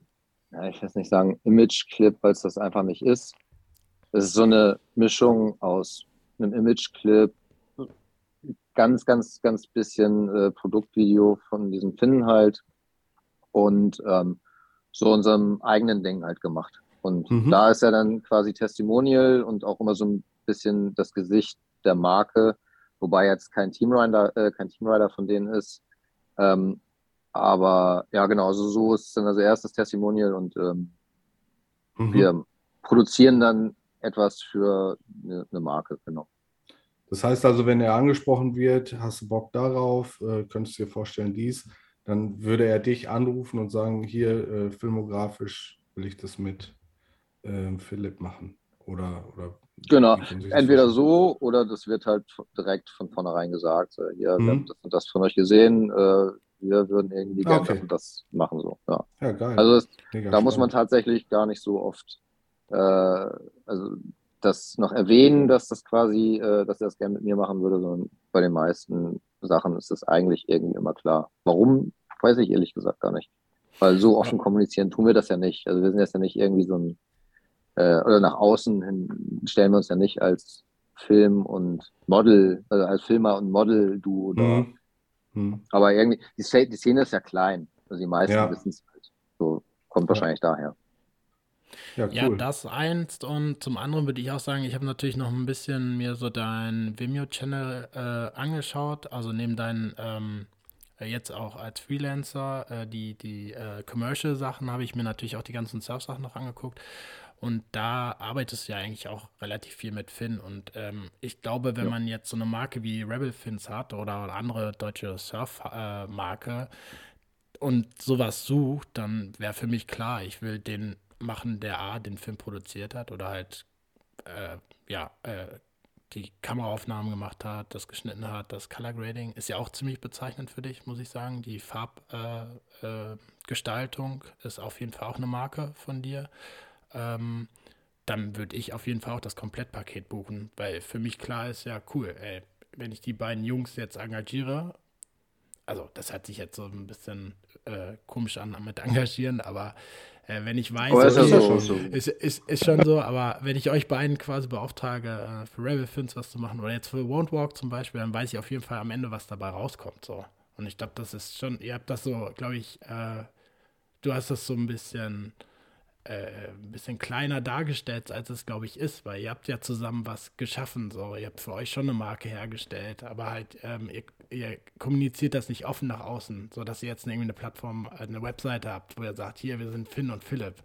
ja, ich will nicht sagen Image-Clip, weil es das einfach nicht ist. Es ist so eine Mischung aus einem Image-Clip, ganz, ganz, ganz bisschen äh, Produktvideo von diesem Finnen halt und ähm, so unserem eigenen Ding halt gemacht. Und mhm. da ist ja dann quasi Testimonial und auch immer so ein bisschen das Gesicht der Marke, wobei jetzt kein Teamrider, äh, kein Teamrider von denen ist. Ähm, aber ja, genau, also so ist dann also erstes Testimonial und ähm, mhm. wir produzieren dann etwas für eine, eine Marke, genau. Das heißt also, wenn er angesprochen wird, hast du Bock darauf, äh, könntest du dir vorstellen, dies, dann würde er dich anrufen und sagen, hier äh, filmografisch will ich das mit äh, Philipp machen. Oder, oder genau, entweder so oder das wird halt direkt von vornherein gesagt, hier, mhm. wir haben das und das von euch gesehen, äh, wir würden irgendwie gerne okay. das machen. So. Ja. ja geil. Also es, da spannend. muss man tatsächlich gar nicht so oft, äh, also das noch erwähnen, dass das quasi, äh, dass er das gerne mit mir machen würde, sondern bei den meisten Sachen ist das eigentlich irgendwie immer klar. Warum, weiß ich ehrlich gesagt gar nicht. Weil so offen kommunizieren tun wir das ja nicht. Also wir sind jetzt ja nicht irgendwie so ein, äh, oder nach außen hin stellen wir uns ja nicht als Film und Model, also als Filmer und Model-Duo mhm. Mhm. Aber irgendwie, die, die, Szene ist ja klein. Also die meisten ja. wissen es halt. So kommt wahrscheinlich ja. daher. Ja, cool. ja, das eins und zum anderen würde ich auch sagen, ich habe natürlich noch ein bisschen mir so dein Vimeo-Channel äh, angeschaut, also neben deinen ähm, jetzt auch als Freelancer, äh, die, die äh, Commercial-Sachen habe ich mir natürlich auch die ganzen Surf-Sachen noch angeguckt und da arbeitest du ja eigentlich auch relativ viel mit Finn und ähm, ich glaube, wenn ja. man jetzt so eine Marke wie Rebel Fins hat oder andere deutsche Surf-Marke, und sowas sucht, dann wäre für mich klar, ich will den machen, der A, den Film produziert hat oder halt, äh, ja, äh, die Kameraaufnahmen gemacht hat, das geschnitten hat, das Color Grading ist ja auch ziemlich bezeichnend für dich, muss ich sagen. Die Farbgestaltung äh, äh ist auf jeden Fall auch eine Marke von dir. Ähm, dann würde ich auf jeden Fall auch das Komplettpaket buchen, weil für mich klar ist ja cool, ey, wenn ich die beiden Jungs jetzt engagiere, also das hat sich jetzt so ein bisschen äh, komisch an mit engagieren, aber äh, wenn ich weiß, ist, okay, ja so. ist, ist, ist, schon so, aber wenn ich euch beiden quasi beauftrage, äh, für Rebel Fins was zu machen oder jetzt für Won't Walk zum Beispiel, dann weiß ich auf jeden Fall am Ende, was dabei rauskommt. So. Und ich glaube, das ist schon, ihr habt das so, glaube ich, äh, du hast das so ein bisschen äh, ein bisschen kleiner dargestellt, als es, glaube ich, ist, weil ihr habt ja zusammen was geschaffen, so, ihr habt für euch schon eine Marke hergestellt, aber halt, ähm, ihr, ihr, kommuniziert das nicht offen nach außen, so dass ihr jetzt irgendwie eine Plattform, äh, eine Webseite habt, wo ihr sagt, hier, wir sind Finn und Philipp.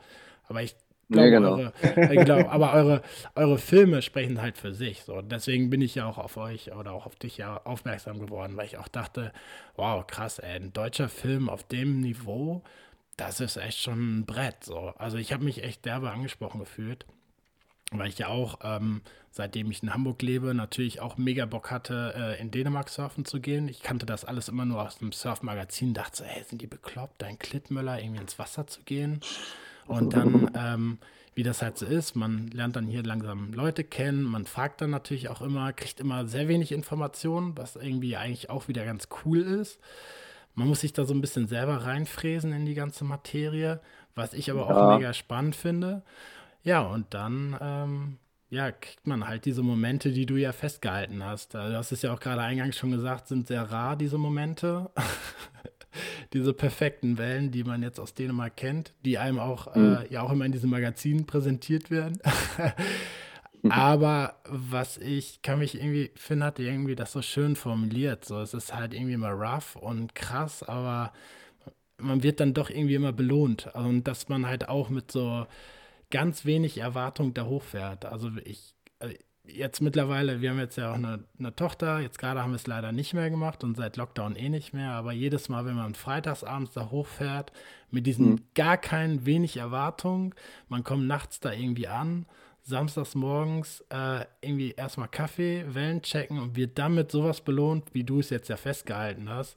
Aber ich glaube, ja, genau. eure, äh, glaub, aber eure, eure Filme sprechen halt für sich. So. Deswegen bin ich ja auch auf euch oder auch auf dich ja aufmerksam geworden, weil ich auch dachte, wow, krass, ey, ein deutscher Film auf dem Niveau, das ist echt schon ein Brett. So. Also ich habe mich echt derbe angesprochen gefühlt, weil ich ja auch, ähm, seitdem ich in Hamburg lebe, natürlich auch mega Bock hatte, äh, in Dänemark surfen zu gehen. Ich kannte das alles immer nur aus dem Surfmagazin, dachte so, hey, sind die bekloppt, da in Klittmüller irgendwie ins Wasser zu gehen? Und dann, ähm, wie das halt so ist, man lernt dann hier langsam Leute kennen, man fragt dann natürlich auch immer, kriegt immer sehr wenig Informationen, was irgendwie eigentlich auch wieder ganz cool ist. Man muss sich da so ein bisschen selber reinfräsen in die ganze Materie, was ich aber auch ja. mega spannend finde. Ja, und dann ähm, ja, kriegt man halt diese Momente, die du ja festgehalten hast. Also, du hast es ja auch gerade eingangs schon gesagt, sind sehr rar, diese Momente. <laughs> diese perfekten Wellen, die man jetzt aus Dänemark kennt, die einem auch mhm. äh, ja auch immer in diesem Magazin präsentiert werden. <laughs> Aber was ich, kann mich irgendwie, Finn hatte irgendwie das so schön formuliert. So, es ist halt irgendwie immer rough und krass, aber man wird dann doch irgendwie immer belohnt. Also, und dass man halt auch mit so ganz wenig Erwartung da hochfährt. Also ich, äh, jetzt mittlerweile, wir haben jetzt ja auch eine, eine Tochter, jetzt gerade haben wir es leider nicht mehr gemacht und seit Lockdown eh nicht mehr, aber jedes Mal, wenn man freitagsabends da hochfährt, mit diesen mhm. gar keinen wenig Erwartung, man kommt nachts da irgendwie an samstags morgens äh, irgendwie erstmal Kaffee, Wellen checken und wird damit sowas belohnt, wie du es jetzt ja festgehalten hast.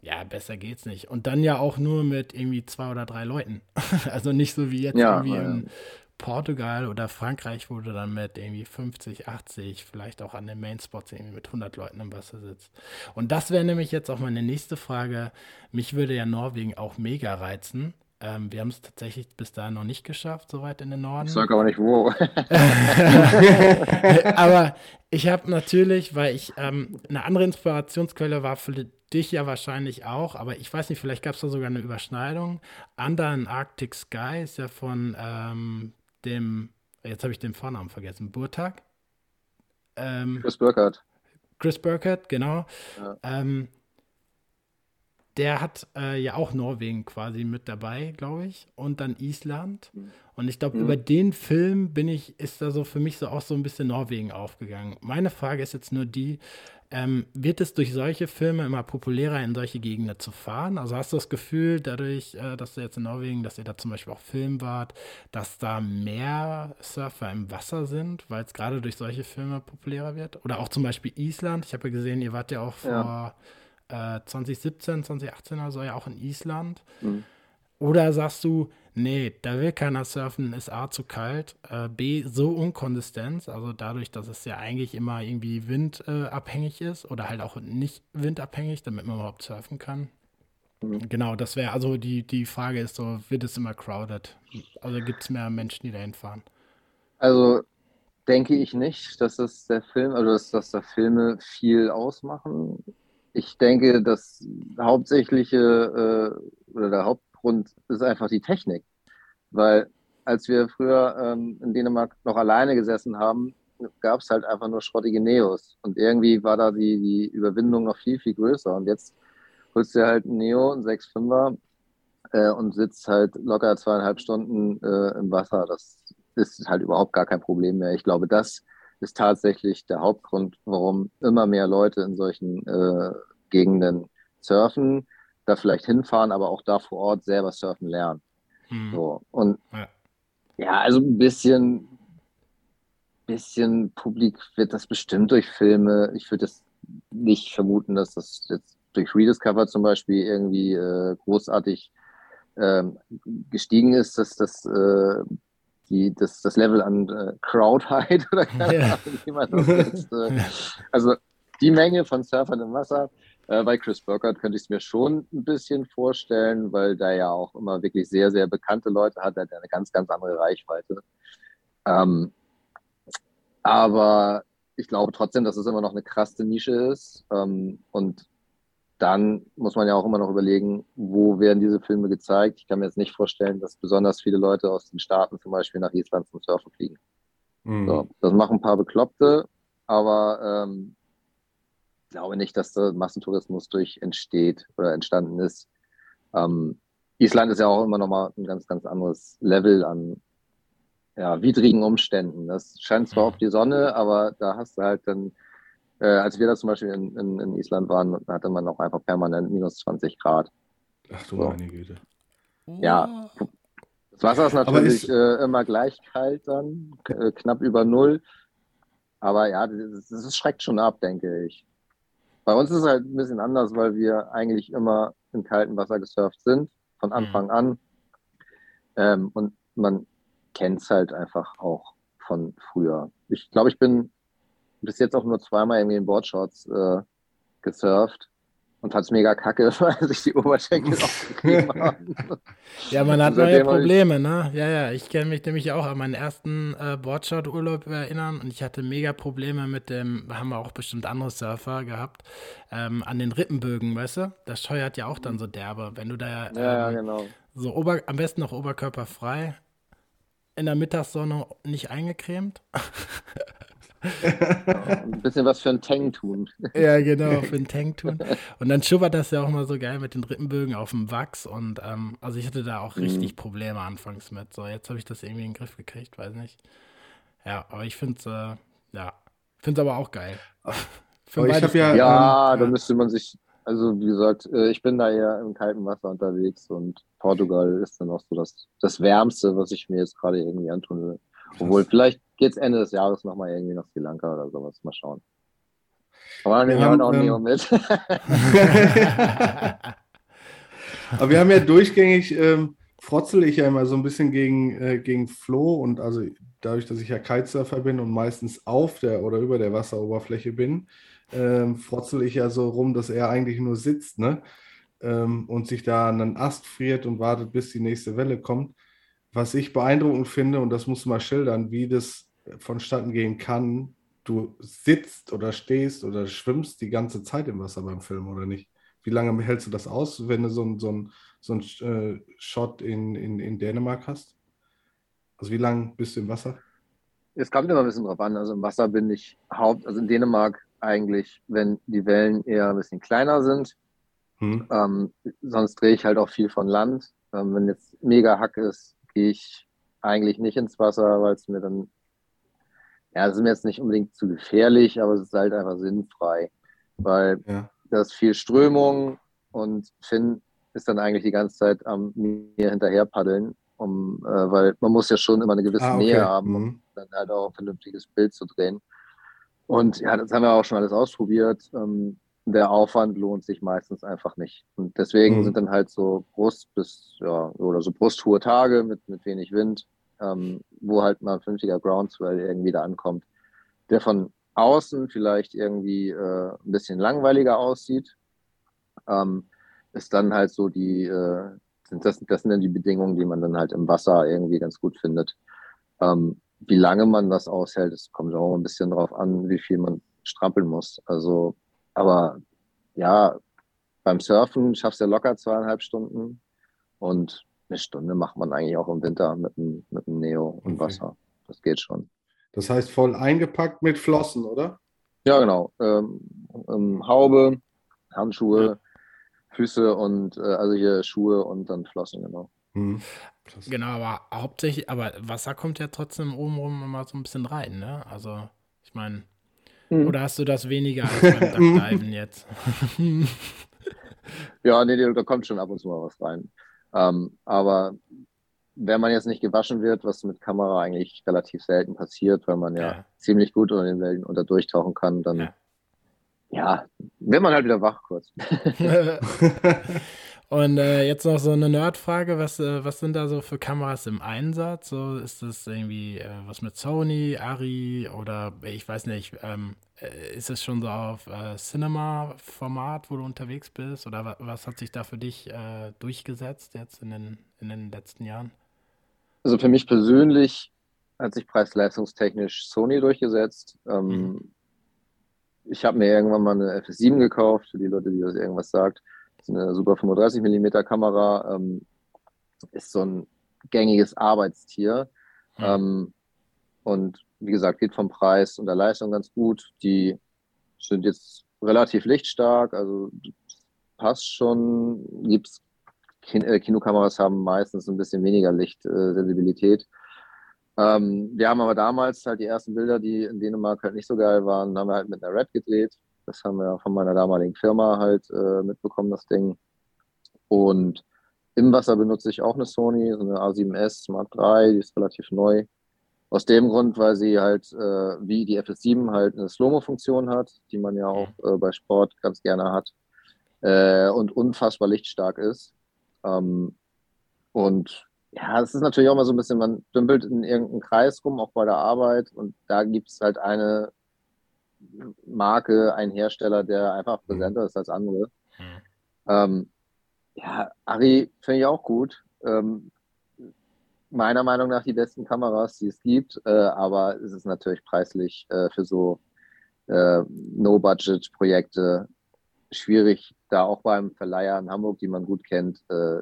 Ja, besser geht's nicht. Und dann ja auch nur mit irgendwie zwei oder drei Leuten. <laughs> also nicht so wie jetzt ja, irgendwie ja. in Portugal oder Frankreich, wo du dann mit irgendwie 50, 80, vielleicht auch an den Mainspots irgendwie mit 100 Leuten im Wasser sitzt. Und das wäre nämlich jetzt auch meine nächste Frage. Mich würde ja Norwegen auch mega reizen. Ähm, wir haben es tatsächlich bis dahin noch nicht geschafft, so weit in den Norden. Ich sage aber nicht wo. <laughs> aber ich habe natürlich, weil ich ähm, eine andere Inspirationsquelle war für dich ja wahrscheinlich auch, aber ich weiß nicht, vielleicht gab es da sogar eine Überschneidung. Under an Arctic Sky ist ja von ähm, dem, jetzt habe ich den Vornamen vergessen, Burtag. Ähm, Chris Burkhardt. Chris Burkhardt, genau. Ja. Ähm, der hat äh, ja auch Norwegen quasi mit dabei, glaube ich, und dann Island. Mhm. Und ich glaube, mhm. über den Film bin ich, ist da so für mich so auch so ein bisschen Norwegen aufgegangen. Meine Frage ist jetzt nur die, ähm, wird es durch solche Filme immer populärer, in solche Gegenden zu fahren? Also hast du das Gefühl, dadurch, äh, dass du jetzt in Norwegen, dass ihr da zum Beispiel auch Film wart, dass da mehr Surfer im Wasser sind, weil es gerade durch solche Filme populärer wird? Oder auch zum Beispiel Island. Ich habe ja gesehen, ihr wart ja auch vor ja äh, 2017, 2018 oder so ja auch in Island. Mhm. Oder sagst du, nee, da will keiner surfen, ist A zu kalt, äh, B so unkonsistent, also dadurch, dass es ja eigentlich immer irgendwie windabhängig äh, ist oder halt auch nicht windabhängig, damit man überhaupt surfen kann. Mhm. Genau, das wäre also die, die Frage ist so, wird es immer crowded? Also gibt es mehr Menschen, die dahin fahren? Also denke ich nicht, dass das der Film, also dass, dass da Filme viel ausmachen ich denke, das hauptsächliche äh, oder der Hauptgrund ist einfach die Technik. Weil als wir früher ähm, in Dänemark noch alleine gesessen haben, gab es halt einfach nur schrottige Neos. Und irgendwie war da die, die Überwindung noch viel, viel größer. Und jetzt holst du halt ein Neo, ein 6,5er äh, und sitzt halt locker zweieinhalb Stunden äh, im Wasser. Das ist halt überhaupt gar kein Problem mehr. Ich glaube, das ist tatsächlich der Hauptgrund, warum immer mehr Leute in solchen äh, Gegenden surfen, da vielleicht hinfahren, aber auch da vor Ort selber surfen lernen. Hm. So. Und ja. ja, also ein bisschen, bisschen publik wird das bestimmt durch Filme. Ich würde es nicht vermuten, dass das jetzt durch Rediscover zum Beispiel irgendwie äh, großartig ähm, gestiegen ist, dass das äh, die, das, das Level an äh, Crowdheit <laughs> oder keine ja. Ahnung, wie man das jetzt, äh, also die Menge von Surfern im Wasser. Äh, bei Chris Burkhardt könnte ich es mir schon ein bisschen vorstellen, weil der ja auch immer wirklich sehr, sehr bekannte Leute hat. Er hat eine ganz, ganz andere Reichweite. Ähm, aber ich glaube trotzdem, dass es immer noch eine krasse Nische ist. Ähm, und dann muss man ja auch immer noch überlegen, wo werden diese Filme gezeigt. Ich kann mir jetzt nicht vorstellen, dass besonders viele Leute aus den Staaten zum Beispiel nach Island zum Surfen fliegen. Mhm. So, das machen ein paar Bekloppte, aber ähm, glaube nicht, dass der Massentourismus durch entsteht oder entstanden ist. Ähm, Island ist ja auch immer noch mal ein ganz, ganz anderes Level an ja, widrigen Umständen. Das scheint zwar auf die Sonne, aber da hast du halt dann, äh, als wir da zum Beispiel in, in, in, Island waren, hatte man auch einfach permanent minus 20 Grad. Ach du so. meine Güte. Ja. Das Wasser ist natürlich ist, äh, immer gleich kalt dann, äh, knapp über Null. Aber ja, das, das schreckt schon ab, denke ich. Bei uns ist es halt ein bisschen anders, weil wir eigentlich immer im kalten Wasser gesurft sind, von Anfang mhm. an. Ähm, und man kennt es halt einfach auch von früher. Ich glaube, ich bin bis jetzt auch nur zweimal irgendwie in Boardshorts äh, gesurft und fand es mega kacke, <laughs> weil sich die Oberschenkel aufgegeben <laughs> haben. Ja, man hat neue Probleme, ne? Ja, ja, ich kann mich nämlich auch an meinen ersten äh, Boardshort-Urlaub erinnern und ich hatte mega Probleme mit dem, haben wir auch bestimmt andere Surfer gehabt, ähm, an den Rippenbögen, weißt du? Das scheuert ja auch dann so derbe, wenn du da ähm, ja, genau. so ober, am besten noch oberkörperfrei in der Mittagssonne nicht eingecremt. <laughs> ein bisschen was für einen Tank tun. <laughs> Ja, genau, für einen Tank tun. Und dann schubbert das ja auch mal so geil mit den Rippenbögen auf dem Wachs. Und ähm, also ich hatte da auch richtig mhm. Probleme anfangs mit. So, jetzt habe ich das irgendwie in den Griff gekriegt, weiß nicht. Ja, aber ich finde es, äh, ja, finde es aber auch geil. <laughs> Aber ich ja, ja, ähm, da müsste man sich, also wie gesagt, äh, ich bin da eher im kalten Wasser unterwegs und Portugal ist dann auch so das, das Wärmste, was ich mir jetzt gerade irgendwie antun will. Obwohl, vielleicht geht es Ende des Jahres nochmal irgendwie nach Sri Lanka oder sowas. Mal schauen. Aber dann nehmen wir auch ähm, Neo mit. <laughs> Aber wir haben ja durchgängig, ähm, frotzel ich ja immer so ein bisschen gegen, äh, gegen Flo und also dadurch, dass ich ja Kitesurfer bin und meistens auf der oder über der Wasseroberfläche bin, ähm, frotzel ich ja so rum, dass er eigentlich nur sitzt, ne? Ähm, und sich da an einen Ast friert und wartet, bis die nächste Welle kommt. Was ich beeindruckend finde, und das musst du mal schildern, wie das vonstatten gehen kann, du sitzt oder stehst oder schwimmst die ganze Zeit im Wasser beim Film oder nicht? Wie lange hältst du das aus, wenn du so einen so so ein, äh, Shot in, in, in Dänemark hast? Also wie lange bist du im Wasser? Es kommt immer ein bisschen drauf an. Also im Wasser bin ich haupt, also in Dänemark eigentlich, wenn die Wellen eher ein bisschen kleiner sind. Hm. Ähm, sonst drehe ich halt auch viel von Land. Ähm, wenn jetzt mega Hack ist, gehe ich eigentlich nicht ins Wasser, weil es mir dann ja, das ist mir jetzt nicht unbedingt zu gefährlich, aber es ist halt einfach sinnfrei, weil ja. da ist viel Strömung und Finn ist dann eigentlich die ganze Zeit am Meer hinterher paddeln, um, äh, weil man muss ja schon immer eine gewisse ah, okay. Nähe haben, um mhm. dann halt auch ein vernünftiges Bild zu drehen. Und ja, das haben wir auch schon alles ausprobiert. Ähm, der Aufwand lohnt sich meistens einfach nicht. Und deswegen mhm. sind dann halt so Brust bis, ja, oder so brusthohe Tage mit, mit wenig Wind ähm, wo halt mal ein vernünftiger Groundswell irgendwie da ankommt, der von außen vielleicht irgendwie äh, ein bisschen langweiliger aussieht, ähm, ist dann halt so die, äh, sind das, das sind dann die Bedingungen, die man dann halt im Wasser irgendwie ganz gut findet. Ähm, wie lange man das aushält, es kommt auch ein bisschen drauf an, wie viel man strampeln muss. Also, aber ja, beim Surfen schaffst du ja locker zweieinhalb Stunden und eine Stunde macht man eigentlich auch im Winter mit dem, mit dem Neo und okay. Wasser. Das geht schon. Das heißt voll eingepackt mit Flossen, oder? Ja, genau. Ähm, ähm, Haube, Handschuhe, ja. Füße und äh, also hier Schuhe und dann Flossen, genau. Mhm. Genau, aber hauptsächlich, aber Wasser kommt ja trotzdem oben rum immer so ein bisschen rein, ne? Also, ich meine, mhm. oder hast du das weniger als beim Duckdiven <laughs> jetzt? ja, nee, da kommt schon ab und zu mal was rein. Ähm, aber wenn man jetzt nicht gewaschen wird, was mit Kamera eigentlich relativ selten passiert, weil man ja, ja. ziemlich gut unter den Wellen unter durchtauchen kann, dann ja. ja, wird man halt wieder wach kurz. <laughs> <laughs> Und äh, jetzt noch so eine Nerdfrage, was, äh, was sind da so für Kameras im Einsatz? So ist das irgendwie äh, was mit Sony, Ari oder ich weiß nicht, ähm, äh, ist es schon so auf äh, Cinema-Format, wo du unterwegs bist? Oder was hat sich da für dich äh, durchgesetzt jetzt in den, in den letzten Jahren? Also für mich persönlich hat sich preis-leistungstechnisch Sony durchgesetzt. Ähm, mhm. ich habe mir irgendwann mal eine FS7 gekauft, für die Leute, die das irgendwas sagt. Eine super 35 mm Kamera. Ähm, ist so ein gängiges Arbeitstier. Mhm. Ähm, und wie gesagt, geht vom Preis und der Leistung ganz gut. Die sind jetzt relativ lichtstark, also passt schon. Gibt's Kin äh, Kinokameras haben meistens ein bisschen weniger Lichtsensibilität. Äh, ähm, wir haben aber damals halt die ersten Bilder, die in Dänemark halt nicht so geil waren, haben wir halt mit einer Red gedreht. Das haben wir von meiner damaligen Firma halt äh, mitbekommen, das Ding. Und im Wasser benutze ich auch eine Sony, so eine A7S Mark III, die ist relativ neu. Aus dem Grund, weil sie halt äh, wie die FS7 halt eine Slow-Mo-Funktion hat, die man ja auch äh, bei Sport ganz gerne hat äh, und unfassbar lichtstark ist. Ähm, und ja, es ist natürlich auch mal so ein bisschen, man dümpelt in irgendeinen Kreis rum, auch bei der Arbeit und da gibt es halt eine Marke, einen Hersteller, der einfach präsenter ist als andere. Mhm. Ähm, ja, Ari finde ich auch gut. Ähm, meiner Meinung nach die besten Kameras, die es gibt, äh, aber es ist natürlich preislich äh, für so äh, No-Budget-Projekte schwierig, da auch beim Verleiher in Hamburg, die man gut kennt, äh,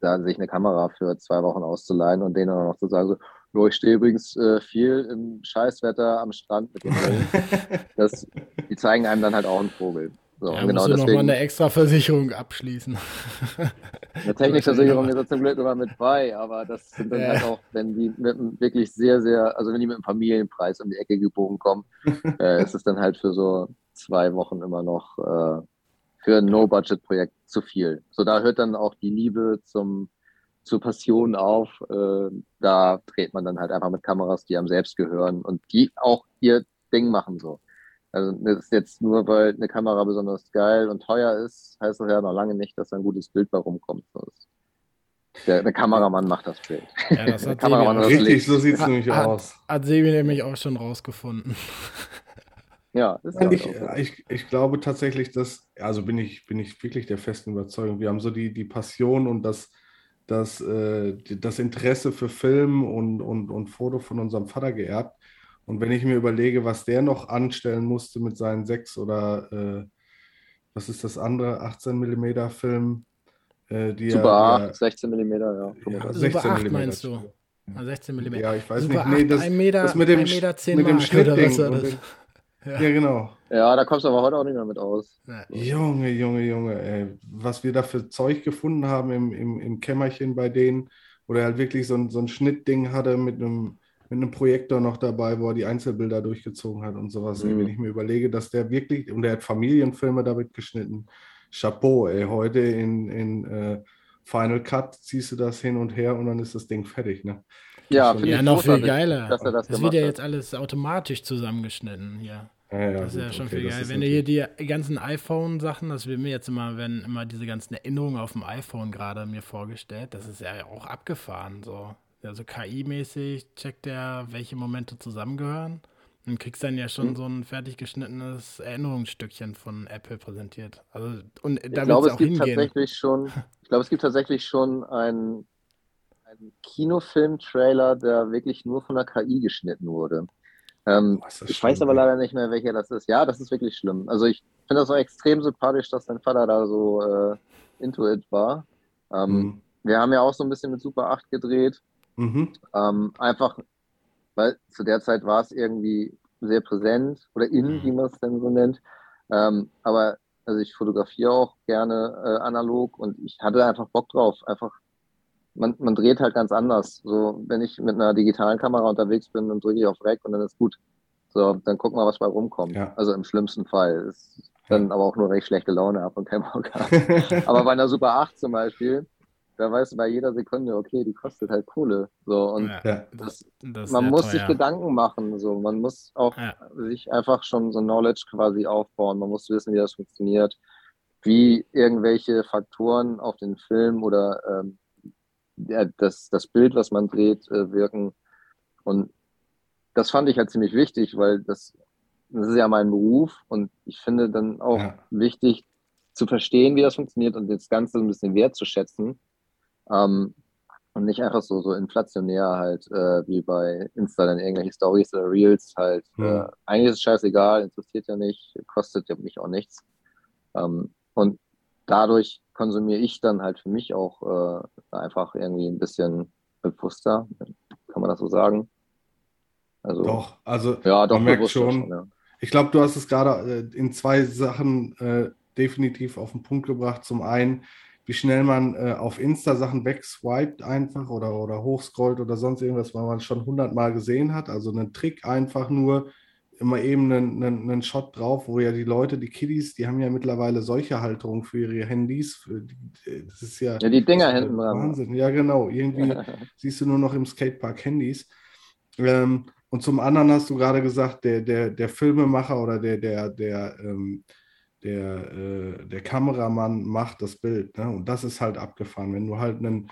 da sich eine Kamera für zwei Wochen auszuleihen und denen dann noch zu sagen, so, Jo, ich stehe übrigens äh, viel im Scheißwetter am Strand mit dem <laughs> das, Die zeigen einem dann halt auch einen Vogel. So, ja, genau musst du nochmal eine extra Versicherung abschließen. Eine Technikversicherung <laughs> ist zum Glück immer mit bei, aber das sind dann ja. halt auch, wenn die mit einem wirklich sehr, sehr, also wenn die mit einem Familienpreis um die Ecke gebogen kommen, <laughs> äh, ist es dann halt für so zwei Wochen immer noch äh, für ein No-Budget-Projekt zu viel. So, da hört dann auch die Liebe zum, zur Passion auf. Äh, da dreht man dann halt einfach mit Kameras, die einem selbst gehören und die auch ihr Ding machen so. Also das ist jetzt nur, weil eine Kamera besonders geil und teuer ist, heißt das ja noch lange nicht, dass ein gutes Bild bei rumkommt. Der, der, Kameramann macht das Bild. Ja, das <laughs> hat Kameramann das Richtig, so sieht es nämlich hat, aus. Hat Sebi nämlich auch schon rausgefunden. Ja, ist ja ich, ich, ich, glaube tatsächlich, dass, also bin ich, bin ich wirklich der festen Überzeugung, wir haben so die, die Passion und das, das, äh, das Interesse für Film und, und, und Foto von unserem Vater geerbt. Und wenn ich mir überlege, was der noch anstellen musste mit seinen sechs oder äh, was ist das andere, 18 mm Film, äh, die Super er, 8, 16 mm, ja. ja 16 Super 8 mm, meinst du? 16 mm. Ja, ich weiß Super nicht. Nee, das, 1 Meter, das mit dem, 1 Meter 10 mit dem Schnittding. Ja. ja. genau. Ja, da kommst du aber heute auch nicht mehr mit aus. Junge, Junge, Junge, ey. Was wir da für Zeug gefunden haben im, im, im Kämmerchen bei denen, wo er halt wirklich so ein, so ein Schnittding hatte mit einem mit einem Projektor noch dabei, wo er die Einzelbilder durchgezogen hat und sowas. Mhm. Wenn ich mir überlege, dass der wirklich, und er hat Familienfilme damit geschnitten. Chapeau, ey, heute in, in äh, Final Cut ziehst du das hin und her und dann ist das Ding fertig, ne? Ja, ja noch viel geiler. Dass er das das wird ja jetzt alles automatisch zusammengeschnitten hier. Ja, ja, das ist ja schon okay, viel geil. Wenn du hier die ganzen iPhone-Sachen, das wird mir jetzt immer, wenn immer diese ganzen Erinnerungen auf dem iPhone gerade mir vorgestellt, das ist ja auch abgefahren so. Also KI-mäßig checkt er, welche Momente zusammengehören und kriegst dann ja schon mhm. so ein fertig geschnittenes Erinnerungsstückchen von Apple präsentiert. Also und ich glaube, es gibt hingehen. tatsächlich schon, ich glaube, es gibt tatsächlich schon einen, einen Kinofilm-Trailer, der wirklich nur von der KI geschnitten wurde. Ähm, ich weiß aber leider nicht mehr, welcher das ist. Ja, das ist wirklich schlimm. Also ich finde das auch extrem sympathisch, dass dein Vater da so äh, into it war. Ähm, mhm. Wir haben ja auch so ein bisschen mit Super 8 gedreht Mhm. Ähm, einfach, weil zu der Zeit war es irgendwie sehr präsent oder in, mhm. wie man es denn so nennt. Ähm, aber also ich fotografiere auch gerne äh, analog und ich hatte einfach Bock drauf. Einfach, man, man dreht halt ganz anders. So, wenn ich mit einer digitalen Kamera unterwegs bin, dann drücke ich auf Rec und dann ist gut. So, dann gucken wir, was bei rumkommt. Ja. Also im schlimmsten Fall. Ist dann aber auch nur recht schlechte Laune ab und kein Bock <laughs> aber bei einer Super 8 zum Beispiel, da weißt du bei jeder Sekunde, okay, die kostet halt Kohle. So, und ja, das, das man muss teuer. sich Gedanken machen. So, man muss auch ja. sich einfach schon so Knowledge quasi aufbauen. Man muss wissen, wie das funktioniert, wie irgendwelche Faktoren auf den Film oder ähm, ja, das, das Bild, was man dreht, äh, wirken. Und das fand ich halt ziemlich wichtig, weil das, das ist ja mein Beruf und ich finde dann auch wichtig zu verstehen, wie das funktioniert und das Ganze ein bisschen wertzuschätzen ähm, Und nicht einfach so, so inflationär halt, äh, wie bei Insta dann irgendwelche Stories oder Reels halt. Mhm. Äh, eigentlich ist es scheißegal, interessiert ja nicht, kostet ja mich auch nichts. Ähm, und dadurch konsumiere ich dann halt für mich auch äh, einfach irgendwie ein bisschen bewusster, kann man das so sagen? Also, doch, also ja, doch, man merkt schon. schon ja. Ich glaube, du hast es gerade äh, in zwei Sachen äh, definitiv auf den Punkt gebracht. Zum einen, wie schnell man äh, auf Insta Sachen wegswiped einfach oder, oder hochscrollt oder sonst irgendwas, weil man schon hundertmal gesehen hat. Also einen Trick einfach nur immer eben einen, einen, einen, Shot drauf, wo ja die Leute, die Kiddies, die haben ja mittlerweile solche Halterungen für ihre Handys. Für die, das ist ja, ja die Dinger hinten dran. Wahnsinn. Ja, genau. Irgendwie <laughs> siehst du nur noch im Skatepark Handys. Ähm, und zum anderen hast du gerade gesagt, der, der, der Filmemacher oder der, der, der, ähm, der, äh, der Kameramann macht das Bild. Ne? Und das ist halt abgefahren. Wenn du halt einen,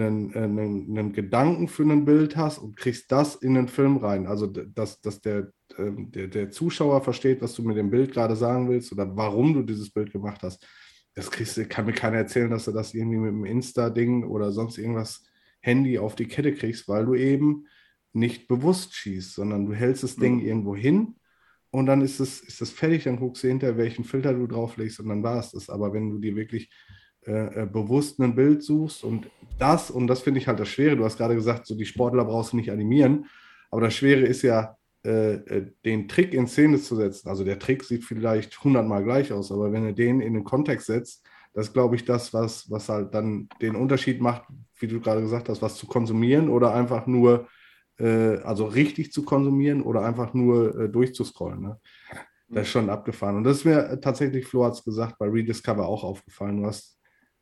einen, äh, einen, einen Gedanken für ein Bild hast und kriegst das in den Film rein, also dass, dass der, ähm, der, der Zuschauer versteht, was du mit dem Bild gerade sagen willst oder warum du dieses Bild gemacht hast, das kriegst, kann mir keiner erzählen, dass du das irgendwie mit dem Insta-Ding oder sonst irgendwas Handy auf die Kette kriegst, weil du eben nicht bewusst schießt, sondern du hältst das Ding mhm. irgendwo hin und dann ist es, ist es fertig, dann guckst du hinter, welchen Filter du drauflegst und dann war es das. Aber wenn du dir wirklich äh, äh, bewusst ein Bild suchst und das, und das finde ich halt das Schwere, du hast gerade gesagt, so die Sportler brauchst du nicht animieren, aber das Schwere ist ja, äh, äh den Trick in Szene zu setzen. Also der Trick sieht vielleicht hundertmal gleich aus, aber wenn du den in den Kontext setzt, das glaube ich, das, was, was halt dann den Unterschied macht, wie du gerade gesagt hast, was zu konsumieren oder einfach nur äh, also richtig zu konsumieren oder einfach nur äh, durchzuscrollen. Ne? Das ist schon abgefahren. Und das ist mir tatsächlich, Flo hat es gesagt, bei Rediscover auch aufgefallen. Du hast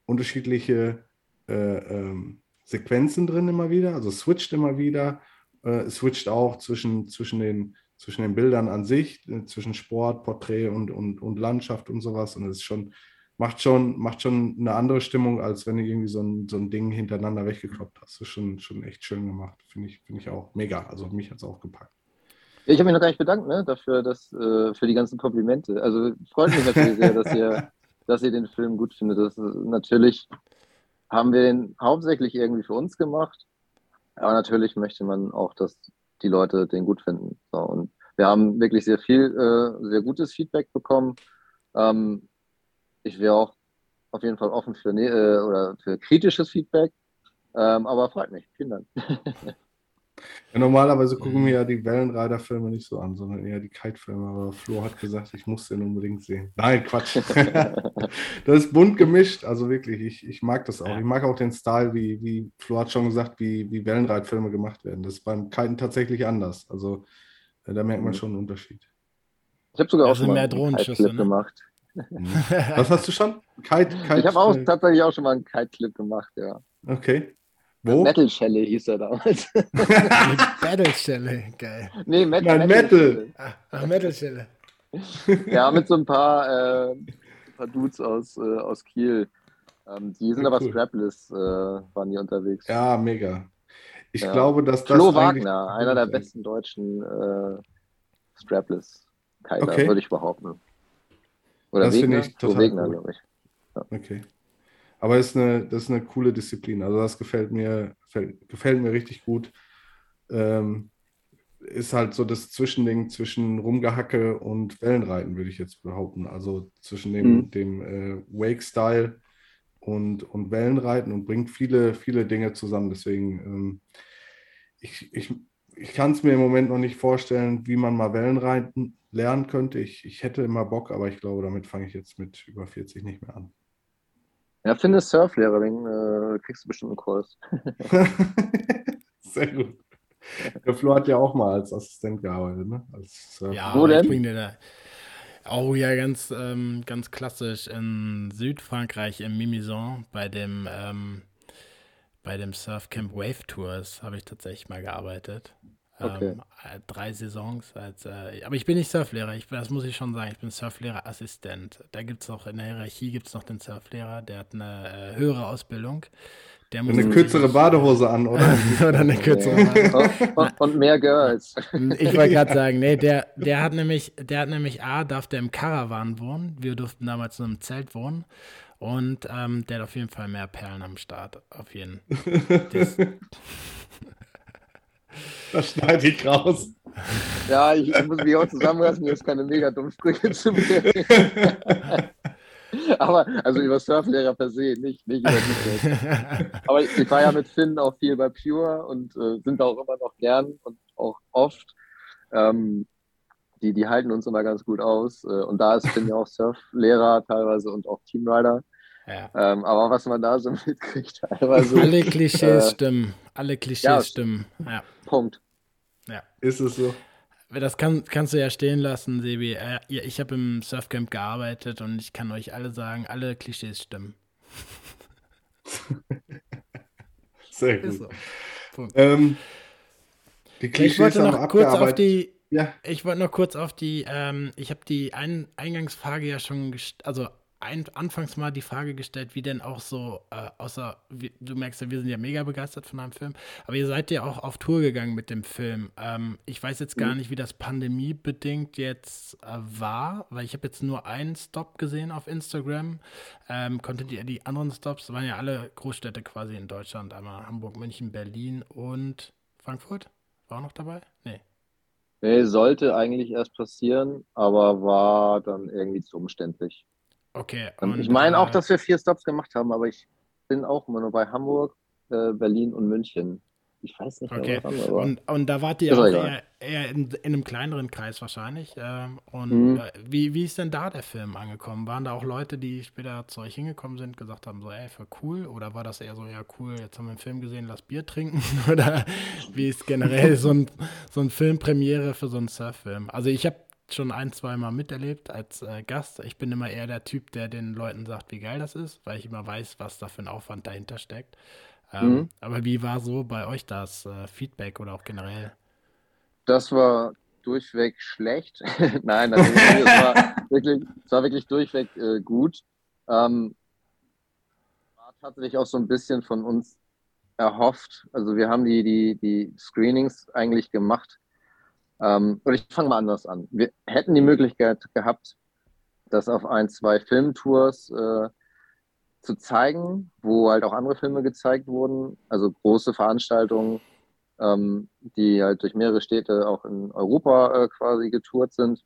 unterschiedliche äh, ähm, Sequenzen drin immer wieder, also switcht immer wieder, äh, switcht auch zwischen, zwischen, den, zwischen den Bildern an sich, äh, zwischen Sport, Porträt und, und, und Landschaft und sowas. Und es ist schon macht schon, macht schon eine andere Stimmung, als wenn du irgendwie so ein, so ein Ding hintereinander weggekloppt hast. Das ist schon, schon echt schön gemacht. Finde ich, find ich auch mega. Also mich hat es auch gepackt. Ich habe mich noch gar nicht bedankt ne, dafür, dass, äh, für die ganzen Komplimente. Also freut mich natürlich sehr, dass ihr, <laughs> dass ihr den Film gut findet. Das ist, natürlich haben wir den hauptsächlich irgendwie für uns gemacht. Aber natürlich möchte man auch, dass die Leute den gut finden. So, und wir haben wirklich sehr viel, äh, sehr gutes Feedback bekommen. Ähm, ich wäre auch auf jeden Fall offen für, äh, oder für kritisches Feedback. Ähm, aber freut mich. Vielen Dank. <laughs> Ja, normalerweise gucken wir ja die Wellenreiter-Filme nicht so an, sondern eher die Kite-Filme. Aber Flo hat gesagt, ich muss den unbedingt sehen. Nein, Quatsch. <laughs> das ist bunt gemischt. Also wirklich, ich, ich mag das auch. Ich mag auch den Style, wie, wie Flo hat schon gesagt, wie, wie Wellenreitfilme gemacht werden. Das ist beim Kiten tatsächlich anders. Also äh, da merkt man mhm. schon einen Unterschied. Ich habe sogar auch schon mal einen Kite-Clip ne? gemacht. Was hast du schon? Kite, Kite ich habe auch tatsächlich auch schon mal einen Kite-Clip gemacht, ja. Okay. Wo? Metal Shelle hieß er damals. <laughs> Metal Shelle, geil. Nee, Metal. Nein, Metal. Ach, Metal Shelle. Ja, mit so ein paar, äh, ein paar Dudes aus, äh, aus Kiel. Ähm, die sind ja, aber cool. strapless, äh, waren die unterwegs. Ja, mega. Ich ja. glaube, dass das. Flo Wagner, einer der besten deutschen äh, Strapless-Kiter, okay. würde ich behaupten. Oder das Wegner? Ich total Wegner, glaube ich. Ja. Okay. Aber ist eine, das ist eine coole Disziplin. Also das gefällt mir, gefällt mir richtig gut. Ähm, ist halt so das Zwischending zwischen Rumgehacke und Wellenreiten, würde ich jetzt behaupten. Also zwischen dem, mhm. dem äh, Wake-Style und, und Wellenreiten und bringt viele, viele Dinge zusammen. Deswegen, ähm, ich, ich, ich kann es mir im Moment noch nicht vorstellen, wie man mal Wellenreiten lernen könnte. Ich, ich hätte immer Bock, aber ich glaube, damit fange ich jetzt mit über 40 nicht mehr an. Ja, finde Surflehrer, dann äh, kriegst du bestimmt einen Kurs. <laughs> Sehr gut. Der Flo hat ja auch mal als Assistent gearbeitet, ne? Als ja, Wo denn? Ich bring dir da. Oh ja, ganz, ähm, ganz klassisch in Südfrankreich im Mimizon bei dem, ähm, bei dem Surfcamp Wave Tours habe ich tatsächlich mal gearbeitet. Okay. Ähm, äh, drei Saisons. Als, äh, aber ich bin nicht Surflehrer, ich, das muss ich schon sagen. Ich bin Surflehrerassistent. Da gibt es auch in der Hierarchie gibt's noch den Surflehrer, der hat eine äh, höhere Ausbildung. Der muss eine kürzere Badehose an, oder? <laughs> oder eine kürzere Badehose. und, und, mehr Girls. <laughs> Ich wollte gerade sagen, nee, der, der hat nämlich, der hat nämlich A, darf der im Caravan wohnen. Wir durften damals nur im Zelt wohnen. Und ähm, der hat auf jeden Fall mehr Perlen am Start. Auf jeden <laughs> Fall. Das schneide ich raus. Ja, ich, ich muss mich auch zusammenlassen, mir ist keine mega dummen Sprüche zu bringen. <laughs> Aber also über Surflehrer per se, nicht, nicht über mich Aber ich, ich, war ja mit Finn auch viel bei Pure und äh, sind auch immer noch gern und auch oft. Ähm, die, die halten uns immer ganz gut aus. Äh, und da ist Finn ja auch Surflehrer teilweise und auch Teamrider. Ja. Ähm, aber was man da so <laughs> mitkriegt, teilweise. Alle Klischees äh, stimmen. Alle Klischees ja, stimmen. Ja. Punkt. Ja. Ist es so? Das kann, kannst du ja stehen lassen, Sebi. Äh, ich habe im Surfcamp gearbeitet und ich kann euch alle sagen, alle Klischees stimmen. <laughs> Sehr gut. So. Ähm, die Klischees ich wollte noch kurz auf die. Ja. Ich wollte noch kurz auf die. Ähm, ich habe die Ein Eingangsfrage ja schon, also ein, anfangs mal die Frage gestellt, wie denn auch so, äh, außer, wie, du merkst ja, wir sind ja mega begeistert von einem Film, aber ihr seid ja auch auf Tour gegangen mit dem Film. Ähm, ich weiß jetzt gar mhm. nicht, wie das pandemiebedingt jetzt äh, war, weil ich habe jetzt nur einen Stop gesehen auf Instagram. Ähm, konntet ihr die anderen Stops, waren ja alle Großstädte quasi in Deutschland, einmal Hamburg, München, Berlin und Frankfurt? War auch noch dabei? Nee. Nee, sollte eigentlich erst passieren, aber war dann irgendwie zu umständlich. Okay. Ähm, und, ich meine auch, äh, dass wir vier Stops gemacht haben, aber ich bin auch immer nur bei Hamburg, äh, Berlin und München. Ich weiß nicht okay. was anderes, und, und da wart ihr auch eher, eher in, in, einem kleineren Kreis wahrscheinlich. Ähm, und mhm. äh, wie, wie ist denn da der Film angekommen? Waren da auch Leute, die später zu euch hingekommen sind, gesagt haben, so, ey, für cool? Oder war das eher so, ja, cool, jetzt haben wir einen Film gesehen, lass Bier trinken? <laughs> Oder wie ist generell <laughs> so ein, so ein Filmpremiere für so einen Surffilm? Also ich habe schon ein, zwei Mal miterlebt als äh, Gast. Ich bin immer eher der Typ, der den Leuten sagt, wie geil das ist, weil ich immer weiß, was da für ein Aufwand dahinter steckt. Ähm, mhm. Aber wie war so bei euch das äh, Feedback oder auch generell? Das war durchweg schlecht. <laughs> Nein, das, war <laughs> wirklich, das war wirklich durchweg äh, gut. Ähm, war tatsächlich auch so ein bisschen von uns erhofft. Also wir haben die, die, die Screenings eigentlich gemacht ähm, und ich fange mal anders an. Wir hätten die Möglichkeit gehabt, das auf ein, zwei Filmtours äh, zu zeigen, wo halt auch andere Filme gezeigt wurden, also große Veranstaltungen, ähm, die halt durch mehrere Städte auch in Europa äh, quasi getourt sind.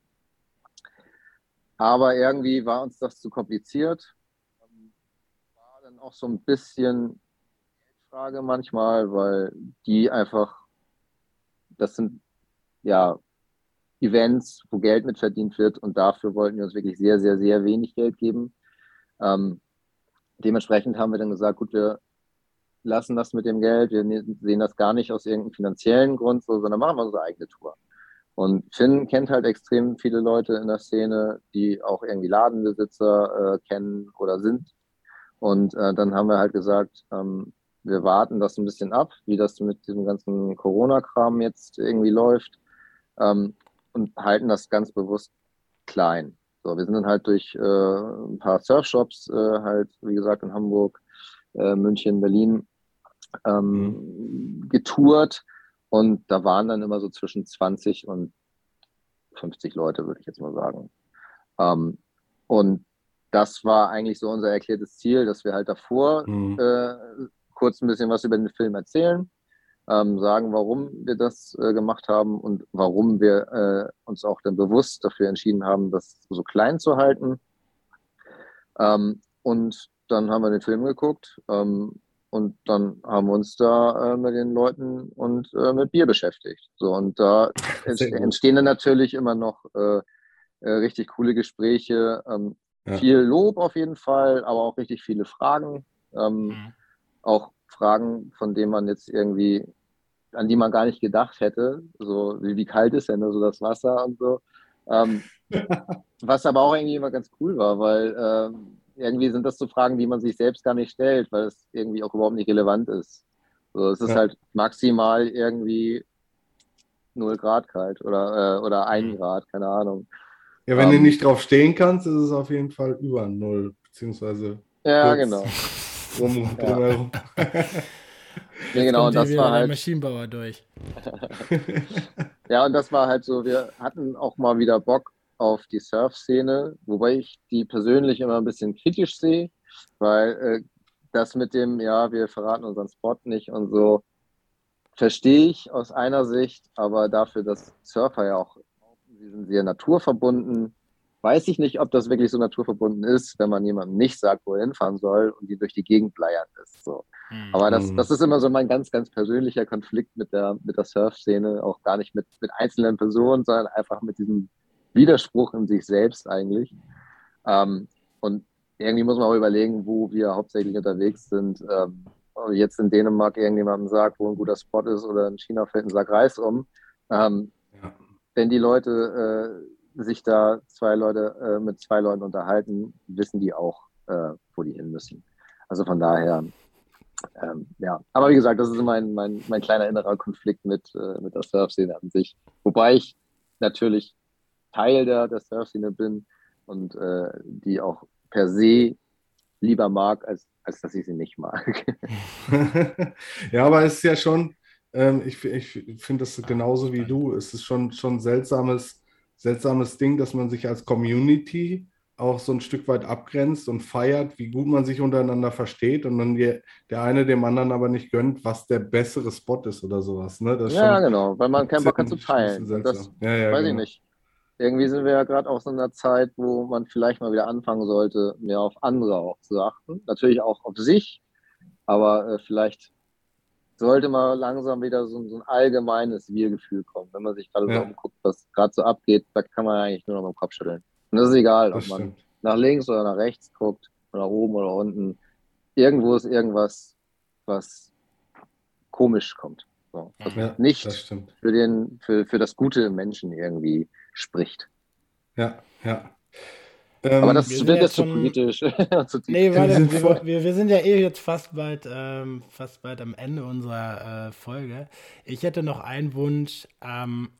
Aber irgendwie war uns das zu kompliziert. War dann auch so ein bisschen Geldfrage manchmal, weil die einfach, das sind ja, Events, wo Geld mit verdient wird und dafür wollten wir uns wirklich sehr, sehr, sehr wenig Geld geben. Ähm, dementsprechend haben wir dann gesagt, gut, wir lassen das mit dem Geld, wir ne-, sehen das gar nicht aus irgendeinem finanziellen Grund, so, sondern machen wir unsere eigene Tour. Und Finn kennt halt extrem viele Leute in der Szene, die auch irgendwie Ladenbesitzer äh, kennen oder sind. Und äh, dann haben wir halt gesagt, ähm, wir warten das ein bisschen ab, wie das mit diesem ganzen Corona-Kram jetzt irgendwie läuft ähm, und halten das ganz bewusst klein. So, wir sind dann halt durch äh, ein paar Surfshops äh, halt, wie gesagt, in Hamburg, äh, München, Berlin ähm, mhm. getourt und da waren dann immer so zwischen 20 und 50 Leute, würde ich jetzt mal sagen. Ähm, und das war eigentlich so unser erklärtes Ziel, dass wir halt davor mhm. äh, kurz ein bisschen was über den Film erzählen sagen, warum wir das äh, gemacht haben und warum wir äh, uns auch dann bewusst dafür entschieden haben, das so klein zu halten. Ähm, und dann haben wir den Film geguckt ähm, und dann haben wir uns da äh, mit den Leuten und äh, mit Bier beschäftigt. So, und da <laughs> entstehen dann natürlich immer noch äh, äh, richtig coole Gespräche. Ähm, ja. Viel Lob auf jeden Fall, aber auch richtig viele Fragen. Ähm, mhm. Auch Fragen, von denen man jetzt irgendwie an die man gar nicht gedacht hätte. So, wie, wie kalt ist denn so das Wasser und so. Ähm, <laughs> was aber auch irgendwie immer ganz cool war, weil äh, irgendwie sind das so Fragen, die man sich selbst gar nicht stellt, weil es irgendwie auch überhaupt nicht relevant ist. So, es ist ja. halt maximal irgendwie 0 Grad kalt oder, äh, oder 1 mhm. Grad, keine Ahnung. Ja, wenn um, du ähm, nicht drauf stehen kannst, ist es auf jeden Fall über 0, beziehungsweise. Ja, genau. <laughs> Rum, drumherum. Ja. Ja, <laughs> genau, und das war halt. Maschinenbauer durch. <laughs> ja, und das war halt so, wir hatten auch mal wieder Bock auf die Surf-Szene, wobei ich die persönlich immer ein bisschen kritisch sehe. weil äh, das mit dem, ja, wir verraten unseren Spot nicht und so, verstehe ich aus einer Sicht, aber dafür, dass Surfer ja auch, sie sind sehr naturverbunden, weiß ich nicht, ob das wirklich so naturverbunden ist, wenn man jemandem nicht sagt, wo er hinfahren soll und die durch die Gegend bleiern ist. So. Mhm. Aber das, hm. das ist immer so mein ganz, ganz persönlicher Konflikt mit der, mit der Surf-Szene, auch gar nicht mit, mit einzelnen Personen, sondern einfach mit diesem Widerspruch in sich selbst eigentlich. Ähm, und irgendwie muss man auch überlegen, wo wir hauptsächlich unterwegs sind. Ähm, jetzt in Dänemark irgendjemandem sagt, wo ein guter Spot ist oder in China fällt ein Sack Reis um. Ähm, ja. Wenn die Leute äh, sich da zwei Leute äh, mit zwei Leuten unterhalten, wissen die auch, äh, wo die hin müssen. Also von daher, ähm, ja. Aber wie gesagt, das ist mein, mein, mein kleiner innerer Konflikt mit, äh, mit der Surf-Szene an sich. Wobei ich natürlich Teil der, der Surf-Szene bin und äh, die auch per se lieber mag, als, als dass ich sie nicht mag. <laughs> ja, aber es ist ja schon, ähm, ich, ich finde das genauso wie du, es ist schon, schon seltsames, seltsames Ding, dass man sich als Community auch so ein Stück weit abgrenzt und feiert, wie gut man sich untereinander versteht und dann der eine dem anderen aber nicht gönnt, was der bessere Spot ist oder sowas. Ne? ja, genau, weil man keinen Bock hat zu teilen. Das ja, ja, weiß genau. ich nicht irgendwie sind wir ja gerade auch so in einer Zeit, wo man vielleicht mal wieder anfangen sollte, mehr auf andere auch zu achten. Natürlich auch auf sich, aber äh, vielleicht sollte mal langsam wieder so, so ein allgemeines Wir-Gefühl kommen. Wenn man sich gerade ja. so umguckt, was gerade so abgeht, da kann man eigentlich nur noch mit dem Kopf schütteln. Und das ist egal, das ob man stimmt. nach links oder nach rechts guckt, oder nach oben oder unten. Irgendwo ist irgendwas, was komisch kommt. So, was ja, nicht für, den, für, für das gute Menschen irgendwie spricht. Ja, ja. Ähm, Aber das wird jetzt schon politisch. <laughs> nee, warte, <laughs> wir, wir, wir, sind ja eh jetzt fast bald, ähm, fast bald am Ende unserer äh, Folge. Ich hätte noch einen Wunsch, ähm,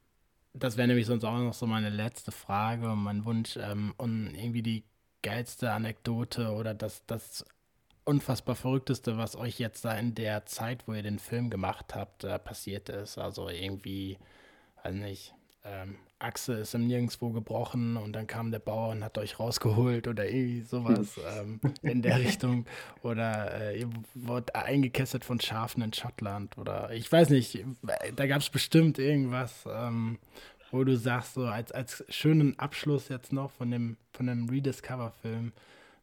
das wäre nämlich sonst auch noch so meine letzte Frage und mein Wunsch, ähm, und irgendwie die geilste Anekdote oder das, das unfassbar Verrückteste, was euch jetzt da in der Zeit, wo ihr den Film gemacht habt, äh, passiert ist. Also irgendwie, weiß nicht, ähm, Achse ist im Nirgendwo gebrochen und dann kam der Bauer und hat euch rausgeholt oder irgendwie sowas ähm, <laughs> in der Richtung. Oder äh, ihr wurdet eingekesselt von Schafen in Schottland oder ich weiß nicht, da gab es bestimmt irgendwas, ähm, wo du sagst, so als, als schönen Abschluss jetzt noch von dem, von dem Rediscover-Film,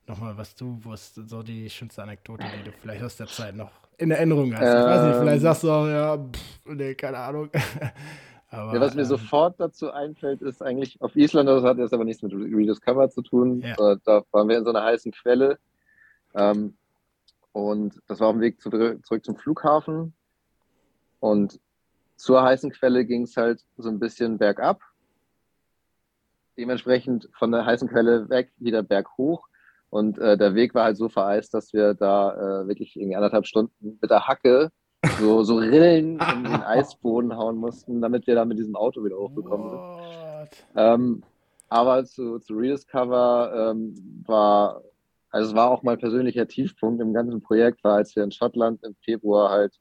nochmal, was du, ist so die schönste Anekdote, die du vielleicht aus der Zeit noch in Erinnerung hast. Ähm, ich weiß nicht, vielleicht sagst du auch, ja, pff, nee, keine Ahnung. <laughs> Aber, ja, was mir ähm, sofort dazu einfällt, ist eigentlich auf Island, das hat jetzt aber nichts mit Rediscover zu tun. Ja. Da waren wir in so einer heißen Quelle. Ähm, und das war auf dem Weg zu, zurück zum Flughafen. Und zur heißen Quelle ging es halt so ein bisschen bergab. Dementsprechend von der heißen Quelle weg wieder berghoch. Und äh, der Weg war halt so vereist, dass wir da äh, wirklich irgendwie anderthalb Stunden mit der Hacke so, so Rillen <laughs> in den Eisboden hauen mussten, damit wir da mit diesem Auto wieder hochbekommen sind. Ähm, aber zu, zu Rediscover ähm, war, also es war auch mein persönlicher Tiefpunkt im ganzen Projekt, war, als wir in Schottland im Februar halt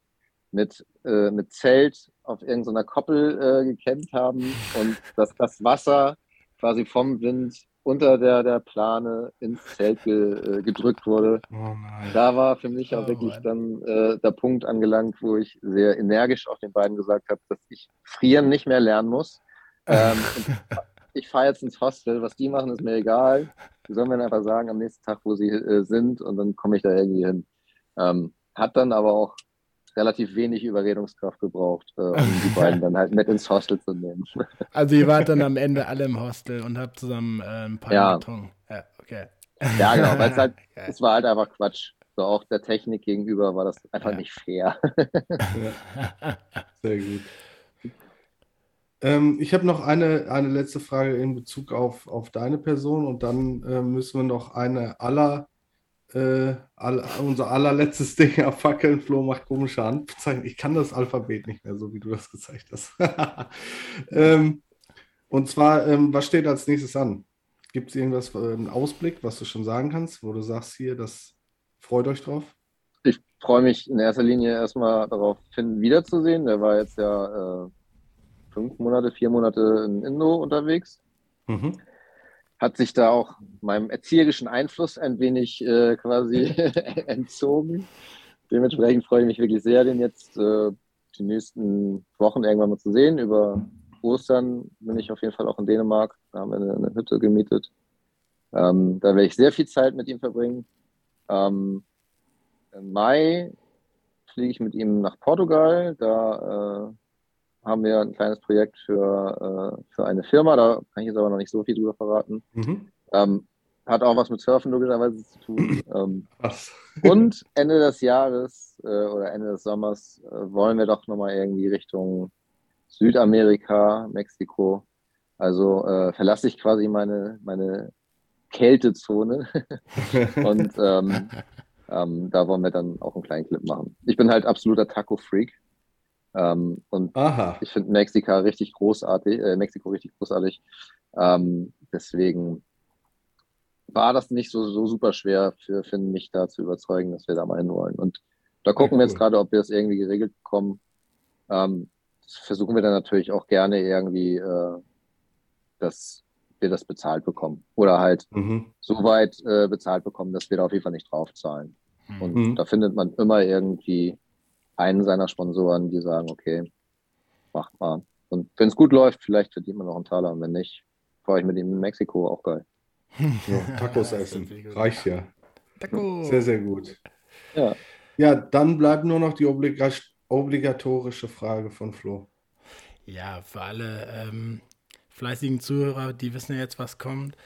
mit, äh, mit Zelt auf irgendeiner Koppel äh, gecampt haben und dass das Wasser quasi vom Wind unter der, der Plane ins Zelt ge, äh, gedrückt wurde. Oh da war für mich auch oh wirklich dann äh, der Punkt angelangt, wo ich sehr energisch auf den beiden gesagt habe, dass ich frieren nicht mehr lernen muss. Ähm, <laughs> ich fahre jetzt ins Hostel, was die machen, ist mir egal. Die sollen mir einfach sagen am nächsten Tag, wo sie äh, sind und dann komme ich da irgendwie hin. Ähm, hat dann aber auch relativ wenig Überredungskraft gebraucht, äh, um die <laughs> beiden dann halt mit ins Hostel zu nehmen. Also ihr wart dann am <laughs> Ende alle im Hostel und habt zusammen äh, ein paar ja. getrunken. Ja, okay. Ja, genau, weil es halt, <laughs> es war halt einfach Quatsch. So auch der Technik gegenüber war das einfach ja. nicht fair. ja. Sehr gut. Ähm, ich habe noch eine, eine letzte Frage in Bezug auf, auf deine Person und dann äh, müssen wir noch eine aller äh, all, unser allerletztes Ding abfackeln. Flo macht komische Handzeichen. Ich kann das Alphabet nicht mehr, so wie du das gezeigt hast. <laughs> ähm, und zwar, ähm, was steht als nächstes an? Gibt es irgendwas, äh, einen Ausblick, was du schon sagen kannst, wo du sagst hier, das freut euch drauf? Ich freue mich in erster Linie erstmal darauf, Finn wiederzusehen. Der war jetzt ja äh, fünf Monate, vier Monate in Indo unterwegs. Mhm. Hat sich da auch meinem erzieherischen Einfluss ein wenig äh, quasi <laughs> entzogen. Dementsprechend freue ich mich wirklich sehr, den jetzt äh, die nächsten Wochen irgendwann mal zu sehen. Über Ostern bin ich auf jeden Fall auch in Dänemark. Da haben wir eine, eine Hütte gemietet. Ähm, da werde ich sehr viel Zeit mit ihm verbringen. Ähm, Im Mai fliege ich mit ihm nach Portugal. Da äh, haben wir ein kleines Projekt für, äh, für eine Firma. Da kann ich jetzt aber noch nicht so viel drüber verraten. Mhm. Ähm, hat auch was mit Surfen logischerweise zu tun. <clears throat> Ähm, und Ende des Jahres äh, oder Ende des Sommers äh, wollen wir doch nochmal irgendwie Richtung Südamerika, Mexiko. Also äh, verlasse ich quasi meine, meine Kältezone. <laughs> und ähm, ähm, da wollen wir dann auch einen kleinen Clip machen. Ich bin halt absoluter Taco-Freak. Ähm, und Aha. ich finde Mexiko richtig großartig, äh, Mexiko richtig großartig. Ähm, deswegen war das nicht so, so super schwer für Finn, mich da zu überzeugen, dass wir da mal hin wollen. Und da gucken ja, wir jetzt gerade, ob wir das irgendwie geregelt bekommen. Ähm, versuchen wir dann natürlich auch gerne irgendwie, äh, dass wir das bezahlt bekommen. Oder halt mhm. so weit äh, bezahlt bekommen, dass wir da auf jeden Fall nicht draufzahlen. Mhm. Und mhm. da findet man immer irgendwie einen seiner Sponsoren, die sagen, okay, macht mal. Und wenn es gut läuft, vielleicht verdient man noch einen Taler. Und wenn nicht, fahre ich mit ihm in Mexiko, auch geil. Ja, Tacos essen, reicht ja. Taco. Sehr, sehr gut. Ja. ja, dann bleibt nur noch die obligatorische Frage von Flo. Ja, für alle ähm, fleißigen Zuhörer, die wissen ja jetzt, was kommt.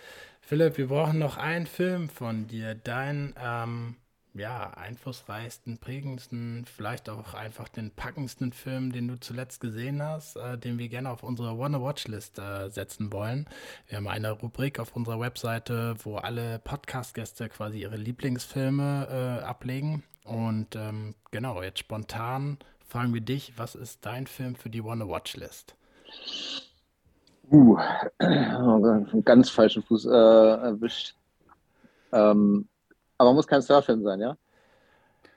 Philipp, wir brauchen noch einen Film von dir. Dein ähm, ja, einflussreichsten, prägendsten, vielleicht auch einfach den packendsten Film, den du zuletzt gesehen hast, äh, den wir gerne auf unsere Wanna-Watch-List äh, setzen wollen. Wir haben eine Rubrik auf unserer Webseite, wo alle Podcast-Gäste quasi ihre Lieblingsfilme äh, ablegen. Und ähm, genau, jetzt spontan fragen wir dich, was ist dein Film für die Wanna-Watch-List? Uh, <clears throat> ganz falschen Fuß äh, erwischt. Ähm, aber muss kein Surfilm sein, ja?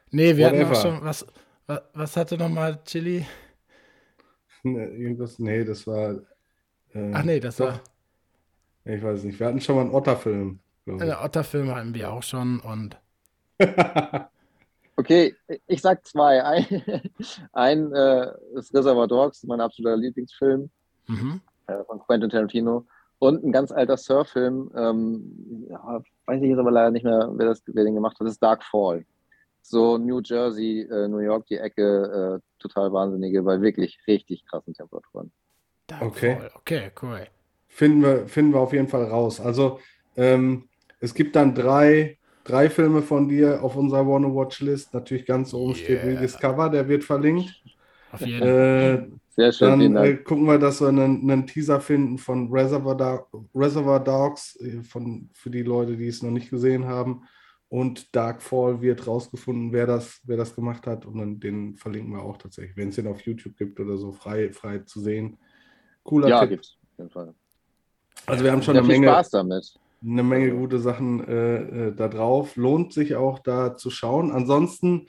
Nee, wir Whatever. hatten auch schon, was, was, was hatte nochmal Chili? Ne, irgendwas, nee, das war. Äh, Ach nee, das doch. war. Ich weiß nicht, wir hatten schon mal einen Otterfilm. Einen Otterfilm hatten wir auch schon und. <laughs> okay, ich sag zwei. Ein, <laughs> ein äh, ist Reservoir Dogs, mein absoluter Lieblingsfilm mhm. äh, von Quentin Tarantino. Und ein ganz alter Surffilm, ähm, ja, weiß ich jetzt aber leider nicht mehr, wer, das, wer den gemacht hat, das ist Dark Fall. So New Jersey, äh, New York, die Ecke, äh, total wahnsinnige, bei wirklich richtig krassen Temperaturen. Dark okay. Fall. Okay, cool. Finden wir, finden wir auf jeden Fall raus. Also ähm, es gibt dann drei, drei Filme von dir auf unserer Wanna Watch List. Natürlich ganz oben yeah. steht Rediscover, der wird verlinkt. Auf jeden äh, Fall. Äh, sehr schön. Dann äh, gucken wir, dass wir einen, einen, Teaser finden von Reservoir, Dark, Reservoir Dogs, äh, von, für die Leute, die es noch nicht gesehen haben. Und Darkfall wird rausgefunden, wer das, wer das gemacht hat. Und dann den verlinken wir auch tatsächlich, wenn es den auf YouTube gibt oder so, frei, frei zu sehen. Cooler ja, Tipp. gibt's auf jeden Fall. Also wir haben schon eine Menge, Spaß damit. eine Menge gute Sachen äh, äh, da drauf. Lohnt sich auch da zu schauen. Ansonsten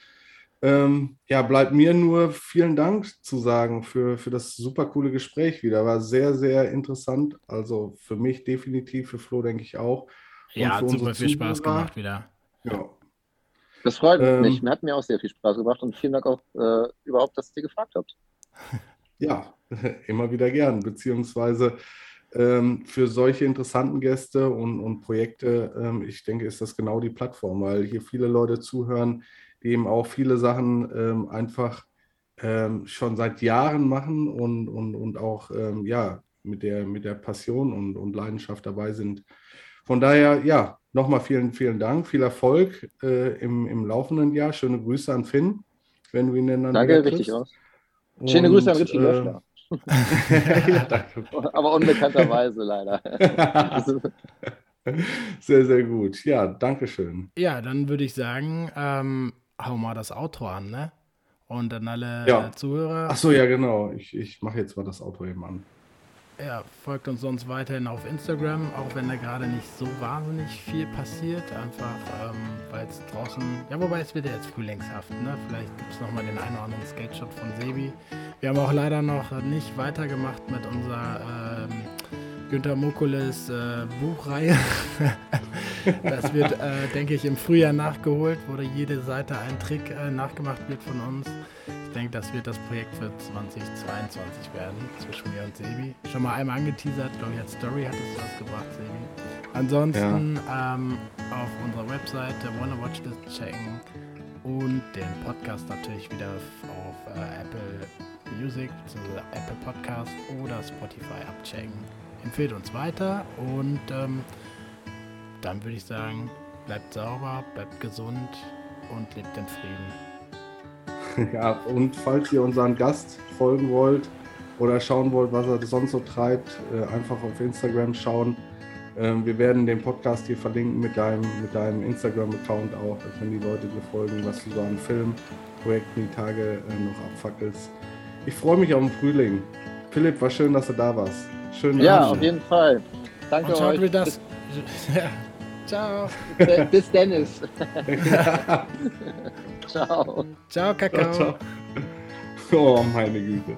ähm, ja, bleibt mir nur vielen Dank zu sagen für, für das super coole Gespräch wieder. War sehr, sehr interessant. Also für mich definitiv, für Flo denke ich auch. Und ja, hat super viel Spaß gemacht wieder. Ja. Das freut ähm, mich. Mir hat mir auch sehr viel Spaß gemacht und vielen Dank auch äh, überhaupt, dass ihr gefragt habt. Ja, <laughs> immer wieder gern. Beziehungsweise ähm, für solche interessanten Gäste und, und Projekte, ähm, ich denke, ist das genau die Plattform, weil hier viele Leute zuhören, die eben auch viele Sachen ähm, einfach ähm, schon seit Jahren machen und, und, und auch ähm, ja, mit, der, mit der Passion und, und Leidenschaft dabei sind. Von daher, ja, nochmal vielen, vielen Dank, viel Erfolg äh, im, im laufenden Jahr. Schöne Grüße an Finn, wenn du ihn dann Danke, richtig aus. Schöne Grüße an Richie äh, <laughs> <laughs> ja, danke. Aber unbekannterweise leider. <laughs> sehr, sehr gut. Ja, danke schön. Ja, dann würde ich sagen, ähm, hau mal das Outro an, ne? Und dann alle ja. Zuhörer. Achso, ja, genau. Ich, ich mache jetzt mal das Outro eben an. Ja, folgt uns sonst weiterhin auf Instagram, auch wenn da gerade nicht so wahnsinnig viel passiert. Einfach, ähm, weil es draußen, ja, wobei es wird ja jetzt frühlingshaft, ne? Vielleicht gibt es nochmal den einen oder anderen Skate-Shot von Sebi. Wir haben auch leider noch nicht weitergemacht mit unserer ähm, Günter Mokules äh, Buchreihe. <laughs> das wird, äh, denke ich, im Frühjahr nachgeholt, wo jede Seite ein Trick äh, nachgemacht wird von uns. Ich denke, das wird das Projekt für 2022 werden, zwischen mir und Sebi. Schon mal einmal angeteasert, glaube ich, als Story hat es was gebracht, Sebi. Ansonsten ja. ähm, auf unserer Webseite Wanna Watch List checken und den Podcast natürlich wieder auf äh, Apple Music bzw. Apple Podcast oder Spotify abchecken. Empfehlt uns weiter und ähm, dann würde ich sagen, bleibt sauber, bleibt gesund und lebt in Frieden. <laughs> Ja, und falls ihr unseren Gast folgen wollt oder schauen wollt, was er sonst so treibt, äh, einfach auf Instagram schauen. Ähm, wir werden den Podcast hier verlinken mit deinem, mit deinem Instagram-Account auch. Da können die Leute dir folgen, was du so an Filmprojekten die Tage äh, noch abfackelst. Ich freue mich auf den Frühling. Philipp, war schön, dass du da warst. Schön. Ja, Abend. auf jeden Fall. Danke Und euch. Das. Ja. Ciao. Bis Dennis. <laughs> ciao. Ciao, Kakao. Ciao, ciao. Oh, meine Güte.